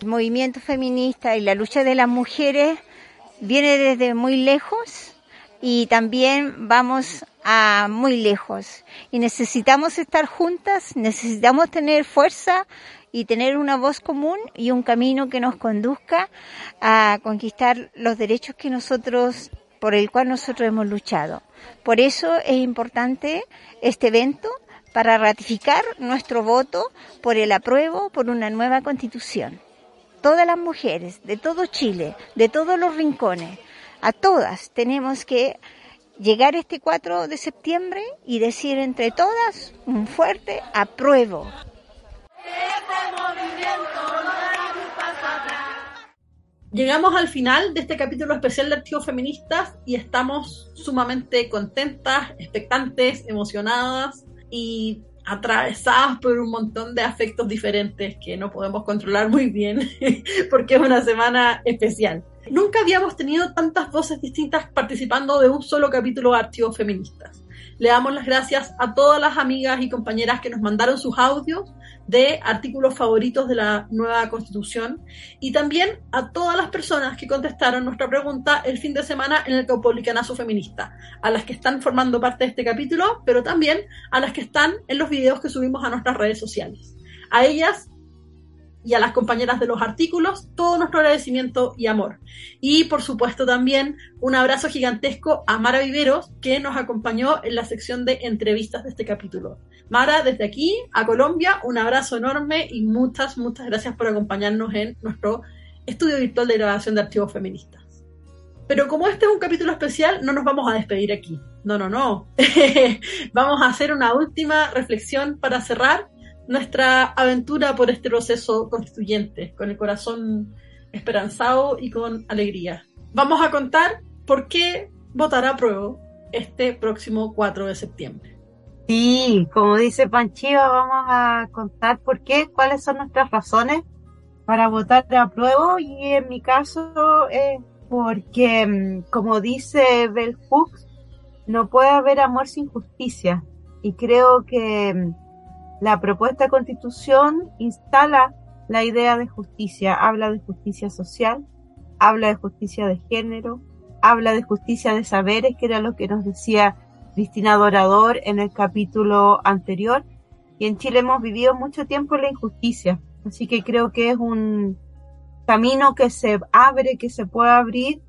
El movimiento feminista y la lucha de las mujeres viene desde muy lejos y también vamos a muy lejos. Y necesitamos estar juntas, necesitamos tener fuerza y tener una voz común y un camino que nos conduzca a conquistar los derechos que nosotros por el cual nosotros hemos luchado. Por eso es importante este evento para ratificar nuestro voto por el apruebo por una nueva constitución. Todas las mujeres de todo Chile, de todos los rincones, a todas tenemos que llegar este 4 de septiembre y decir entre todas un fuerte apruebo. Llegamos al final de este capítulo especial de Archivos Feministas y estamos sumamente contentas, expectantes, emocionadas y atravesadas por un montón de afectos diferentes que no podemos controlar muy bien [laughs] porque es una semana especial. Nunca habíamos tenido tantas voces distintas participando de un solo capítulo de Archivos Feministas. Le damos las gracias a todas las amigas y compañeras que nos mandaron sus audios de artículos favoritos de la nueva constitución y también a todas las personas que contestaron nuestra pregunta el fin de semana en el Caupolicanazo Feminista, a las que están formando parte de este capítulo, pero también a las que están en los videos que subimos a nuestras redes sociales. A ellas y a las compañeras de los artículos, todo nuestro agradecimiento y amor. Y por supuesto también un abrazo gigantesco a Mara Viveros, que nos acompañó en la sección de entrevistas de este capítulo. Mara, desde aquí a Colombia, un abrazo enorme y muchas, muchas gracias por acompañarnos en nuestro estudio virtual de grabación de archivos feministas. Pero como este es un capítulo especial, no nos vamos a despedir aquí. No, no, no. [laughs] vamos a hacer una última reflexión para cerrar nuestra aventura por este proceso constituyente, con el corazón esperanzado y con alegría. Vamos a contar por qué votará a prueba este próximo 4 de septiembre. Sí, como dice Panchiva, vamos a contar por qué, cuáles son nuestras razones para votar a prueba y en mi caso es porque, mm, como dice Bell Hooks, no puede haber amor sin justicia y creo que mm, la propuesta de constitución instala la idea de justicia, habla de justicia social, habla de justicia de género, habla de justicia de saberes, que era lo que nos decía Cristina Dorador en el capítulo anterior. Y en Chile hemos vivido mucho tiempo la injusticia, así que creo que es un camino que se abre, que se puede abrir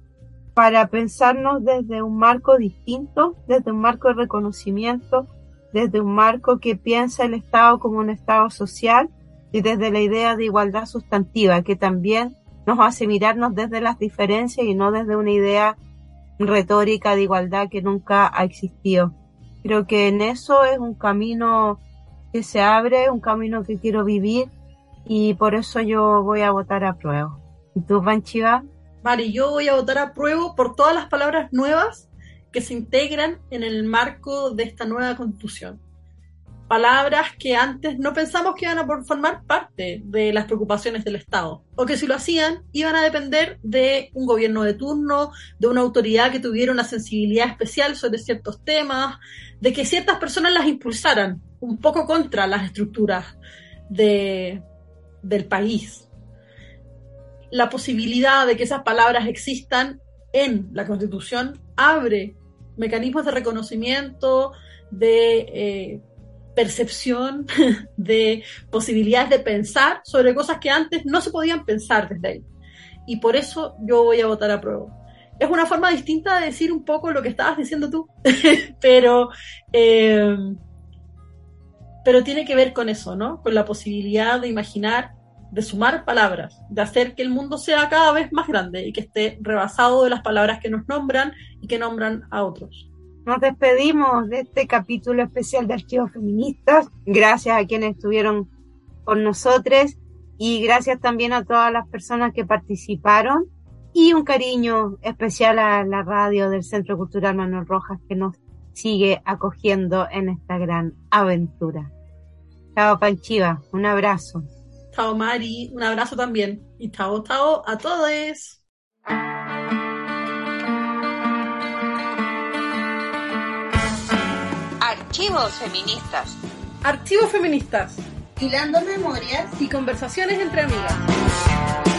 para pensarnos desde un marco distinto, desde un marco de reconocimiento, desde un marco que piensa el Estado como un Estado social y desde la idea de igualdad sustantiva, que también nos hace mirarnos desde las diferencias y no desde una idea retórica de igualdad que nunca ha existido. Creo que en eso es un camino que se abre, un camino que quiero vivir y por eso yo voy a votar a prueba. ¿Y tú, Panchiva? Mari, yo voy a votar a prueba por todas las palabras nuevas que se integran en el marco de esta nueva constitución. Palabras que antes no pensamos que iban a formar parte de las preocupaciones del Estado, o que si lo hacían iban a depender de un gobierno de turno, de una autoridad que tuviera una sensibilidad especial sobre ciertos temas, de que ciertas personas las impulsaran un poco contra las estructuras de, del país. La posibilidad de que esas palabras existan en la Constitución abre mecanismos de reconocimiento, de eh, percepción, [laughs] de posibilidades de pensar sobre cosas que antes no se podían pensar desde ahí. Y por eso yo voy a votar a prueba. Es una forma distinta de decir un poco lo que estabas diciendo tú, [laughs] pero, eh, pero tiene que ver con eso, ¿no? Con la posibilidad de imaginar, de sumar palabras, de hacer que el mundo sea cada vez más grande y que esté rebasado de las palabras que nos nombran y que nombran a otros. Nos despedimos de este capítulo especial de Archivos Feministas. Gracias a quienes estuvieron con nosotros y gracias también a todas las personas que participaron y un cariño especial a la radio del Centro Cultural Manuel Rojas que nos sigue acogiendo en esta gran aventura. Chao Panchiva, un abrazo. Chao Mari, un abrazo también. Y chao, chao a todos. Archivos feministas. Archivos feministas. Hilando memorias y conversaciones entre amigas.